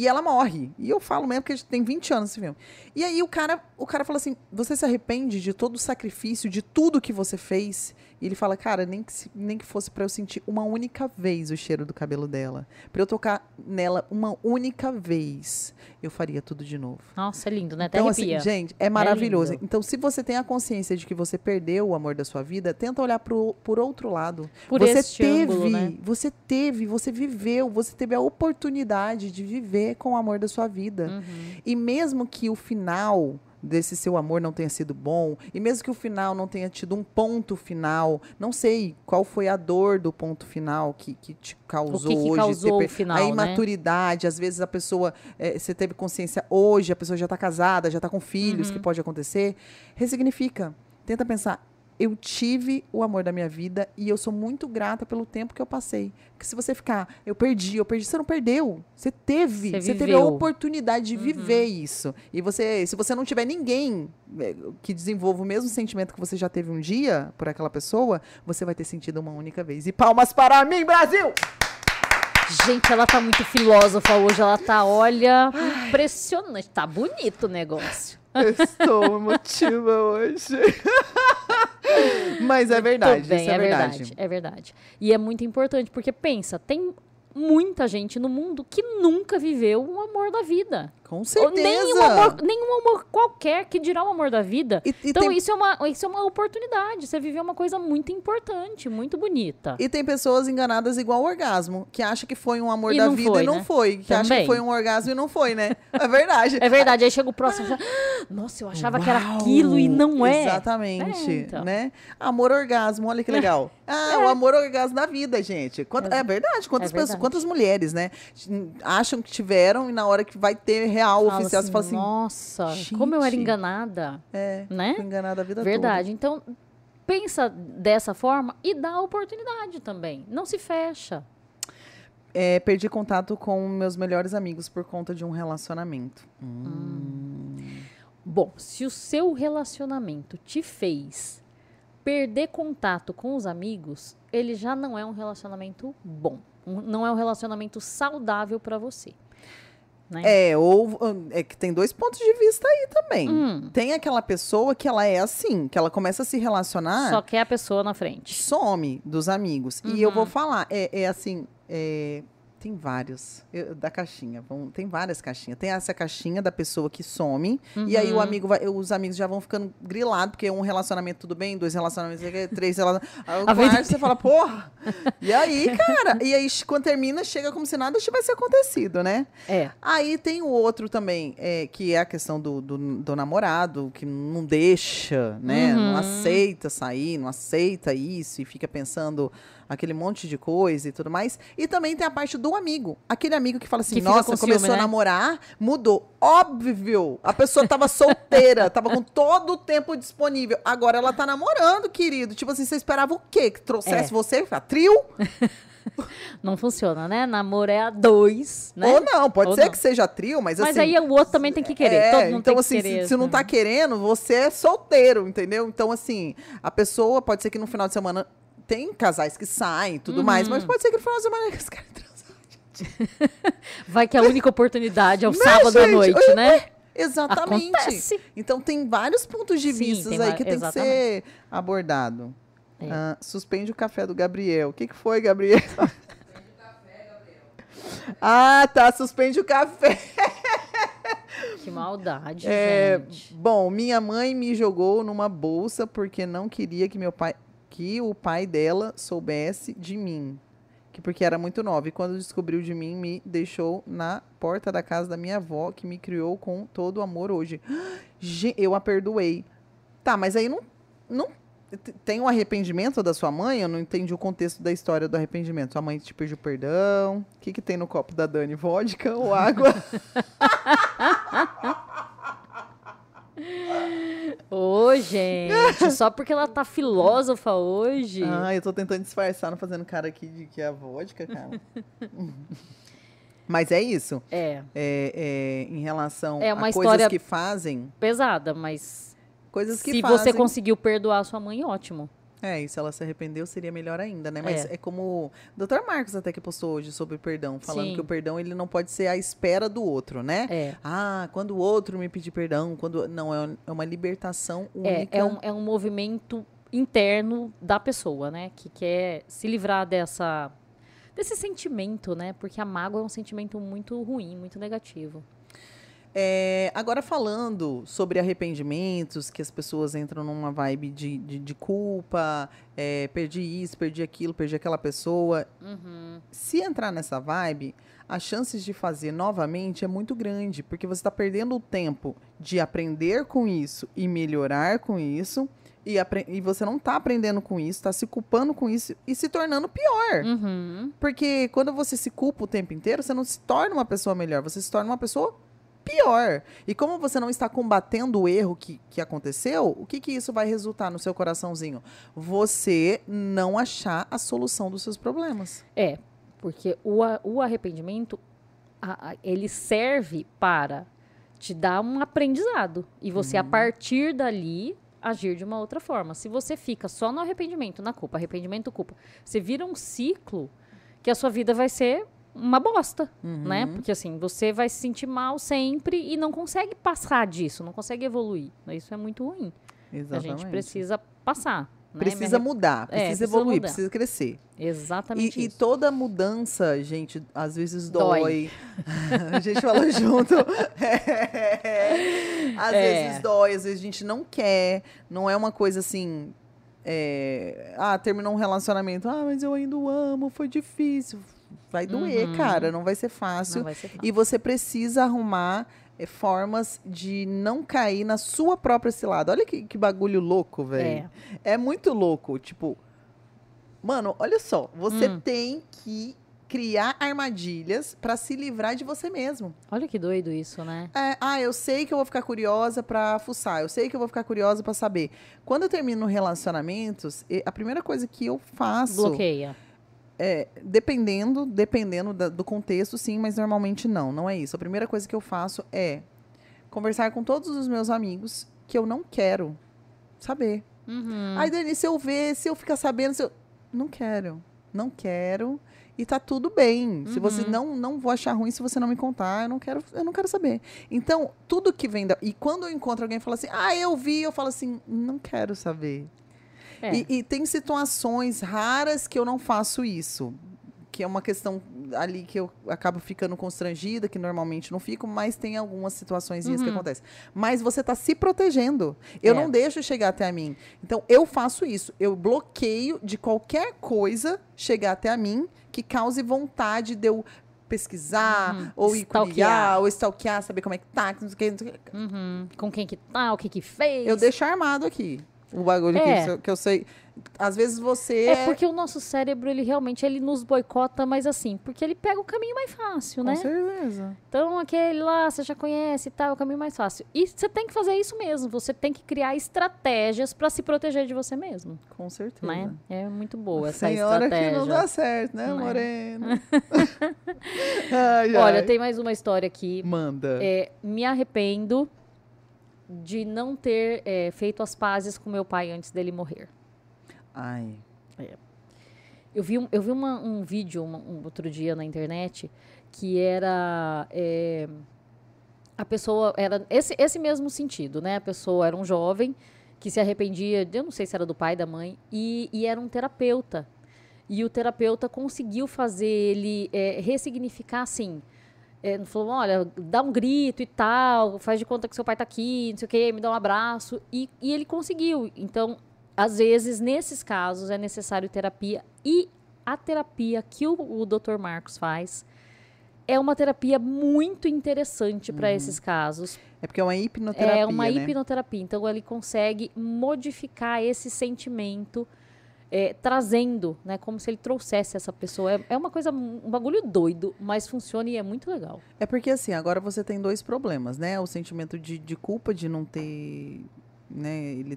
E ela morre. E eu falo mesmo porque tem 20 anos esse filme. E aí o cara, o cara fala assim: você se arrepende de todo o sacrifício, de tudo que você fez? E ele fala, cara, nem que, se- nem que fosse pra eu sentir uma única vez o cheiro do cabelo dela. Pra eu tocar nela uma única vez, eu faria tudo de novo. Nossa, é lindo, né? Até Então, assim, gente, é maravilhoso. lindo. então, se você tem a consciência de que você perdeu o amor da sua vida, tenta olhar pro, por outro lado. Por você teve, ângulo, né? você teve, você viveu, você teve a oportunidade de viver com o amor da sua vida. Uhum. E mesmo que o final desse seu amor não tenha sido bom, e mesmo que o final não tenha tido um ponto final, não sei qual foi a dor do ponto final que, que te causou O que que hoje. causou o final, a né? imaturidade, às vezes a pessoa, eh, você teve consciência hoje, a pessoa já está casada, já está com filhos, Uhum. que pode acontecer. Ressignifica. Tenta pensar, eu tive o amor da minha vida e eu sou muito grata pelo tempo que eu passei. Porque se você ficar, eu perdi, eu perdi, você não perdeu. Você teve, Você você teve a oportunidade de viver isso. E você, se você não tiver ninguém eh, que desenvolva o mesmo sentimento que você já teve um dia por aquela pessoa, você vai ter sentido uma única vez. E palmas para mim, Brasil! Gente, ela tá muito filósofa hoje. Ela tá, olha, impressionante. Tá bonito o negócio. Eu estou emotiva hoje. (laughs) Mas é verdade, bem, isso é, verdade. É verdade. E é muito importante, porque pensa, tem muita gente no mundo que nunca viveu um amor da vida. Com certeza. nenhum amor, nenhum amor qualquer que dirá o amor da vida. E, e Então tem, isso, é uma, isso é uma oportunidade. Você viveu uma coisa muito importante, muito bonita. e tem pessoas enganadas igual o orgasmo, que acha que foi um amor E da vida foi, e não né? foi. Que acha que Também. foi um orgasmo e não foi, né? É verdade. (laughs) É verdade, aí chega o próximo e fala, "Ah, nossa, eu achava que era aquilo e não é. Exatamente, É, então. né? Amor orgasmo, olha que legal. (laughs) Ah, o amor orgasmo da vida, gente. Quanta- é verdade, quantas É pessoas, quantas mulheres, né? Acham que tiveram e na hora que vai ter real Fala oficial, assim, você fala assim, nossa, como eu era gente. enganada, é, né? enganada a vida Verdade. Então, pensa dessa forma e dá a oportunidade também. Não se fecha. toda. É, perdi contato com meus melhores amigos por conta de um relacionamento. Bom, se o seu relacionamento te fez perder contato com os amigos, ele já não é um relacionamento bom. Não é um relacionamento saudável para você. Né? É, ou é que tem dois pontos de vista aí também. Hum, Tem aquela pessoa que ela é assim, que ela começa a se relacionar, Só quer a pessoa na frente. some dos amigos. E Uhum. eu vou falar, é, é assim, é, tem vários eu- da caixinha. vão- tem várias caixinhas. Tem essa caixinha da pessoa que some e aí o Uhum. amigo vai, os amigos já vão ficando grilados porque um relacionamento tudo bem, dois relacionamentos três relacionamentos. Aí o (laughs) quarto você fala, porra. E aí, cara? E aí quando termina chega como se nada tivesse acontecido, né? É. Aí tem o outro também, é, que é a questão do, do, do namorado, que não deixa, né? Não Uhum. aceita sair, não aceita isso e fica pensando aquele monte de coisa e tudo mais. E também tem a parte do amigo. Aquele amigo que fala assim, Que nossa, com começou ciúme, a né? namorar, mudou. Óbvio! A pessoa tava (laughs) solteira, tava com todo o tempo disponível. Agora ela tá namorando, querido. Tipo assim, você esperava o quê? Que trouxesse É. você? A trio? (laughs) Não funciona, né? Namoro é a dois, né? Ou não, pode Ou ser não. que seja trio, mas, Mas assim... aí o outro também tem que querer. É, então, assim, que querer. se, se não né? tá querendo, você é solteiro, entendeu? Então, assim, a pessoa pode ser que no final de semana tem casais que saem e tudo mais, Uhum. mas pode ser que no final de semana eles querem transar. Vai que a única oportunidade é o Né, sábado à gente? noite, Ué, né? Exatamente. Acontece. Então tem vários pontos de vista aí que tem que ser abordado. É. Ah, suspende o café do Gabriel. O que, que foi, Gabriel? (laughs) ah, tá. Suspende o café. (laughs) Que maldade, É, gente. bom, minha mãe me jogou numa bolsa porque não queria que meu pai, que o pai dela soubesse de mim, que porque era muito nova e quando descobriu de mim me deixou na porta da casa da minha avó que me criou com todo o amor hoje. (gasps) Eu a perdoei. Tá, mas aí não, não tem um arrependimento da sua mãe? Eu não entendi o contexto da história do arrependimento. Sua mãe te pediu perdão. O que, que tem no copo da Dani? Vodka ou água? (laughs) Ô, gente, só porque ela tá filósofa hoje. Ah, eu tô tentando disfarçar, não fazendo cara aqui de que é vodka, cara. Mas é isso. É. É, é, em relação É a coisas que fazem. Pesada, mas Coisas que se fazem. você conseguiu perdoar sua mãe, ótimo. É, e se ela se arrependeu, seria melhor ainda, né? Mas É. é, como o Dr. Marcos até que postou hoje sobre perdão, falando Sim. que o perdão ele não pode ser à espera do outro, né? É. Ah, quando o outro me pedir perdão, quando não é, é uma libertação É, única. é, um, é um movimento interno da pessoa, né? Que quer se livrar dessa desse sentimento, né? Porque a mágoa é um sentimento muito ruim, muito negativo. É, agora falando sobre arrependimentos, que as pessoas entram numa vibe de, de, de culpa, é, perdi isso, perdi aquilo, perdi aquela pessoa. Uhum. Se entrar nessa vibe, as chances de fazer novamente é muito grande, porque você está perdendo o tempo de aprender com isso e melhorar com isso, e, e você não está aprendendo com isso, está se culpando com isso e se tornando pior. Uhum. Porque quando você se culpa o tempo inteiro, você não se torna uma pessoa melhor, você se torna uma pessoa pior. E como você não está combatendo o erro que, que aconteceu, o que, que isso vai resultar no seu coraçãozinho? Você não achar a solução dos seus problemas. É, porque o, o arrependimento, a- a- ele serve para te dar um aprendizado. E você, a partir dali, agir de uma outra forma. Se você fica só no arrependimento, na culpa, arrependimento, culpa, você vira um ciclo que a sua vida vai ser uma bosta, né? Porque assim, você vai se sentir mal sempre e não consegue passar disso, não consegue evoluir. Isso é muito ruim. Exatamente. A gente precisa passar. né? Precisa Me arre- mudar, É, precisa precisa evoluir, mudar. precisa crescer. Exatamente E, e toda mudança, gente, às vezes Dói. dói. (laughs) a gente falou junto. (laughs) (laughs) às É. vezes dói, às vezes a gente não quer. Não é uma coisa assim. é, ah, terminou um relacionamento. Ah, mas eu ainda o amo, foi difícil. Vai doer, Uhum. cara, não vai ser fácil. Vai ser fácil. E você precisa arrumar é, formas de não cair na sua própria cilada. Olha que, que bagulho louco, velho. É. muito louco. Tipo, mano, olha só. Você Hum. tem que criar armadilhas pra se livrar de você mesmo. Olha que doido isso, né? É, ah, eu sei que eu vou ficar curiosa pra fuçar. Eu sei que eu vou ficar curiosa pra saber. Quando eu termino relacionamentos, a primeira coisa que eu faço Bloqueia. É, dependendo, dependendo da- do contexto, sim, mas normalmente não, não é isso. A primeira coisa que eu faço é conversar com todos os meus amigos que eu não quero saber. Uhum. Aí, Dani, se eu ver, se eu ficar sabendo, se eu... Não quero, não quero. E tá tudo bem. Se você Uhum. não, não vou achar ruim se você não me contar, eu não quero, eu não quero saber. Então, tudo que vem da... E quando eu encontro alguém e fala assim, ah, eu vi, eu falo assim, não quero saber. É. E, e tem situações raras que eu não faço isso. Que é uma questão ali que eu acabo ficando constrangida, que normalmente não fico, mas tem algumas situações que acontecem. Mas você está se protegendo. Eu Uhum. É. não deixo chegar até a mim. Então, eu faço isso. Eu bloqueio de qualquer coisa chegar até a mim que cause vontade de eu pesquisar, Uhum. ou ir curiar, ou stalkear, saber como é que tá, não sei o que. Uhum. Com quem que tá, o que que fez. Eu deixo armado aqui. O bagulho É. que, eu, que eu sei. Às vezes você É porque o nosso cérebro, ele realmente, ele nos boicota, mas assim, porque ele pega o caminho mais fácil, Com né? certeza. Então, aquele lá, você já conhece e tal, é o caminho mais fácil. E você tem que fazer isso mesmo, você tem que criar estratégias pra se proteger de você mesmo, Com certeza. né? É muito boa essa Senhora estratégia. que não dá certo, né, Não é. Morena? (laughs) ai, Olha, ai. tem mais uma história aqui. Manda. É, me arrependo de não ter é, feito as pazes com meu pai antes dele morrer. Ai. Eu vi um, eu vi uma- um vídeo uma- um outro dia na internet que era é, a pessoa era esse, esse mesmo sentido, né? A pessoa era um jovem que se arrependia, eu não sei se era do pai, da mãe, e, e era um terapeuta. E o terapeuta conseguiu fazer ele é, ressignificar assim. É, falou, olha, dá um grito e tal, faz de conta que seu pai tá aqui, não sei o quê, me dá um abraço. E, e ele conseguiu. Então, às vezes, nesses casos, é necessário terapia. E a terapia que o, o Dr. Marcos faz é uma terapia muito interessante para esses casos. É porque é uma hipnoterapia, É uma né? hipnoterapia. Então, ele consegue modificar esse sentimento é, trazendo, né? Como se ele trouxesse essa pessoa. É, é uma coisa, um bagulho doido, mas funciona e é muito legal. É porque assim, agora você tem dois problemas, né? O sentimento de, de culpa de não ter. Né, ele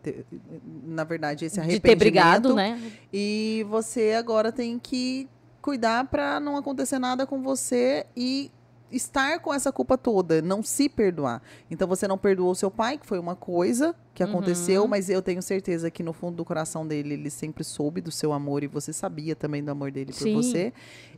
na verdade, esse De arrependimento. ter brigado, né? E você agora tem que cuidar para não acontecer nada com você e estar com essa culpa toda, não se perdoar. Então você não perdoou seu pai, que foi uma coisa que aconteceu, Uhum. mas eu tenho certeza que no fundo do coração dele ele sempre soube do seu amor e você sabia também do amor dele por Sim. você.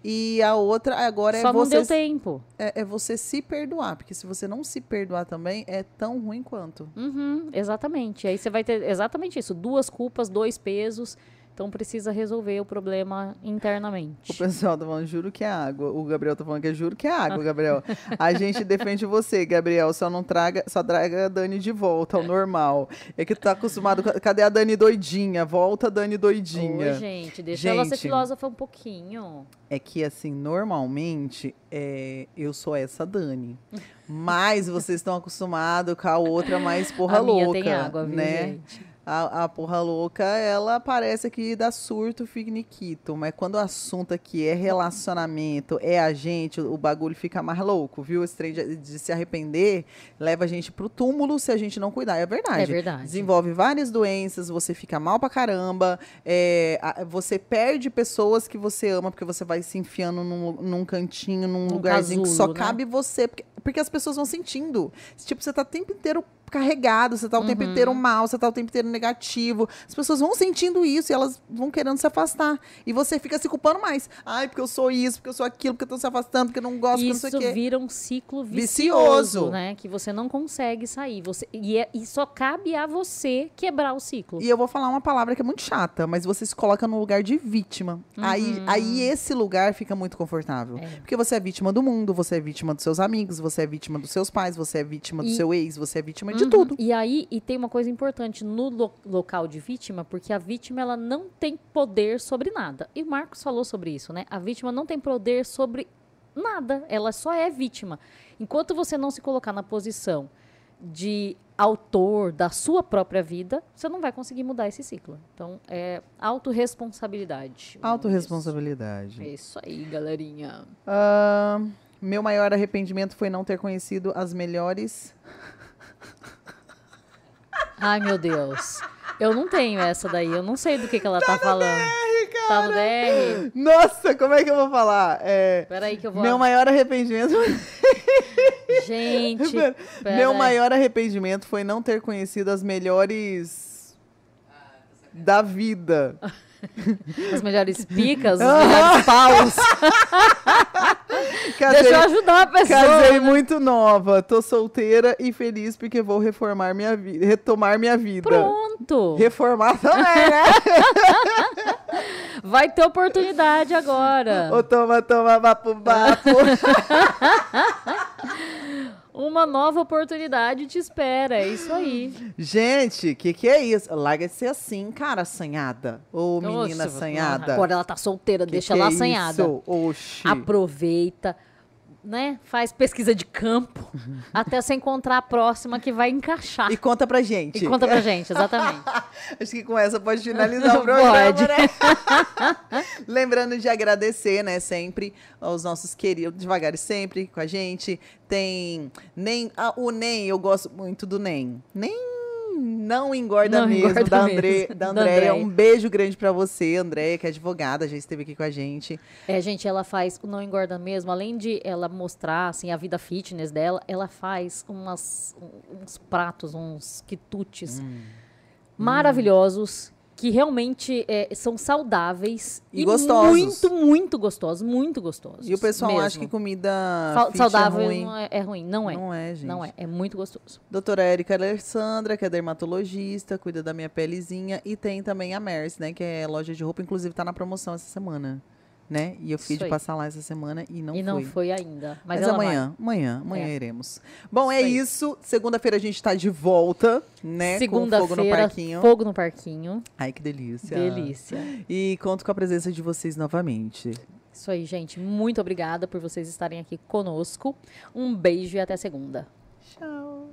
E a outra agora Só é não você deu tempo. é, é você se perdoar, porque se você não se perdoar também é tão ruim quanto. Uhum, exatamente. Aí você vai ter exatamente isso: duas culpas, dois pesos. Então precisa resolver o problema internamente. O pessoal tá falando, juro que é água. O Gabriel tá falando que é juro que é água, (laughs) Gabriel. A gente defende você, Gabriel. Só não traga, só traga a Dani de volta ao normal. É que tu tá acostumado. Cadê a Dani doidinha? Volta, Dani doidinha. Ô, gente, deixa ela ser Gente. filósofa um pouquinho. É que, assim, normalmente, é, eu sou essa Dani. Mas vocês estão acostumados com a outra mais (laughs) porra a minha louca. tem água, viu, né? gente? A, a porra louca, ela parece que dá surto figniquito, mas quando o assunto aqui é relacionamento, é a gente, o bagulho fica mais louco, viu? Esse trem de, de se arrepender leva a gente pro túmulo se a gente não cuidar. É verdade. É verdade. Desenvolve várias doenças, você fica mal pra caramba, é, a- você perde pessoas que você ama, porque você vai se enfiando num, num cantinho, num, Num lugarzinho que só casulo, né? cabe você, porque, porque as pessoas vão sentindo. Tipo, você tá o tempo inteiro carregado, você tá o tempo Uhum. inteiro mal, você tá o tempo inteiro negativo. As pessoas vão sentindo isso e elas vão querendo se afastar. E você fica se culpando mais. Ai, porque eu sou isso, porque eu sou aquilo, porque eu tô se afastando, porque eu não gosto, porque eu não Isso sei o quê. vira um ciclo vicioso, Vicioso. né? Que você não consegue sair. Você, e, é- e só cabe a você quebrar o ciclo. E eu vou falar uma palavra que é muito chata, mas você se coloca no lugar de vítima. Aí, aí esse lugar fica muito confortável. Uhum. É. Porque você é vítima do mundo, você é vítima dos seus amigos, você é vítima dos seus pais, você é vítima do E- seu ex, você é vítima de Uhum. tudo. E aí, e tem uma coisa importante no lo- local de vítima, porque a vítima ela não tem poder sobre nada. E o Marcos falou sobre isso, né? A vítima não tem poder sobre nada, ela só é vítima. Enquanto você não se colocar na posição de autor da sua própria vida, você não vai conseguir mudar esse ciclo. Então, é autorresponsabilidade. Autoresponsabilidade. É isso aí, galerinha. Ah, meu maior arrependimento foi não ter conhecido as melhores. Ai, meu Deus. Eu não tenho essa daí, eu não sei do que, que ela tá, falando. Tá no DR? Nossa, como é que eu vou falar? É, Peraí que eu vou. meu maior arrependimento. (laughs) (laughs) Gente, meu pera- maior arrependimento foi não ter conhecido as melhores da vida. (laughs) as melhores picas, os melhores paus. Casei, Deixa eu ajudar a pessoa. casei né? muito nova, tô solteira e feliz porque vou reformar minha vida, retomar minha vida. Pronto. Reformar também, né? (laughs) Vai ter oportunidade agora. Ô, toma, toma, vapo, vapo. (laughs) Uma nova oportunidade te espera. É isso aí. Gente, que que é isso? Larga de ser assim, cara, assanhada. Ô, menina Nossa, assanhada. Agora ela tá solteira, Que deixa que ela é assanhada. isso? Oxi. Aproveita, né? Faz pesquisa de campo (laughs) até você encontrar a próxima que vai encaixar. E conta pra gente. E conta pra gente, exatamente. (laughs) Acho que com essa pode finalizar o (laughs) programa, Pode. né? Lembrando de agradecer, né, sempre aos nossos queridos, devagar e sempre com a gente. Tem nem ah, o Nem, eu gosto muito do Nem. Nem não engorda Não mesmo, engorda da, André, (laughs) da Andréia. Um beijo grande pra você, Andréia, que é advogada, já esteve aqui com a gente. É, gente, ela faz o Não Engorda Mesmo, além de ela mostrar, assim, a vida fitness dela, ela faz umas, um- uns pratos, uns quitutes Hum. maravilhosos, que realmente é, são saudáveis E gostosos. muito, muito gostosos, muito gostosos. E o pessoal mesmo. acha que comida fit saudável é ruim. Não, é, é ruim. Não é. Não é, gente. Não é. É muito gostoso. Doutora Érica Alessandra, que é dermatologista, cuida da minha pelezinha. E tem também a Merce, né? Que é loja de roupa, inclusive tá na promoção essa semana. Né? E eu fiquei de passar lá essa semana e não e não fui. foi ainda. Mas, Mas, amanhã, amanhã, amanhã É. iremos. Bom, é Isso aí. isso. Segunda-feira a gente tá de volta, né? vai. com fogo no Segunda-feira, parquinho. fogo no parquinho. Ai, que delícia. Delícia. E conto com a presença de vocês novamente. Isso aí, gente. Muito obrigada por vocês estarem aqui conosco. Um beijo e até segunda. Tchau.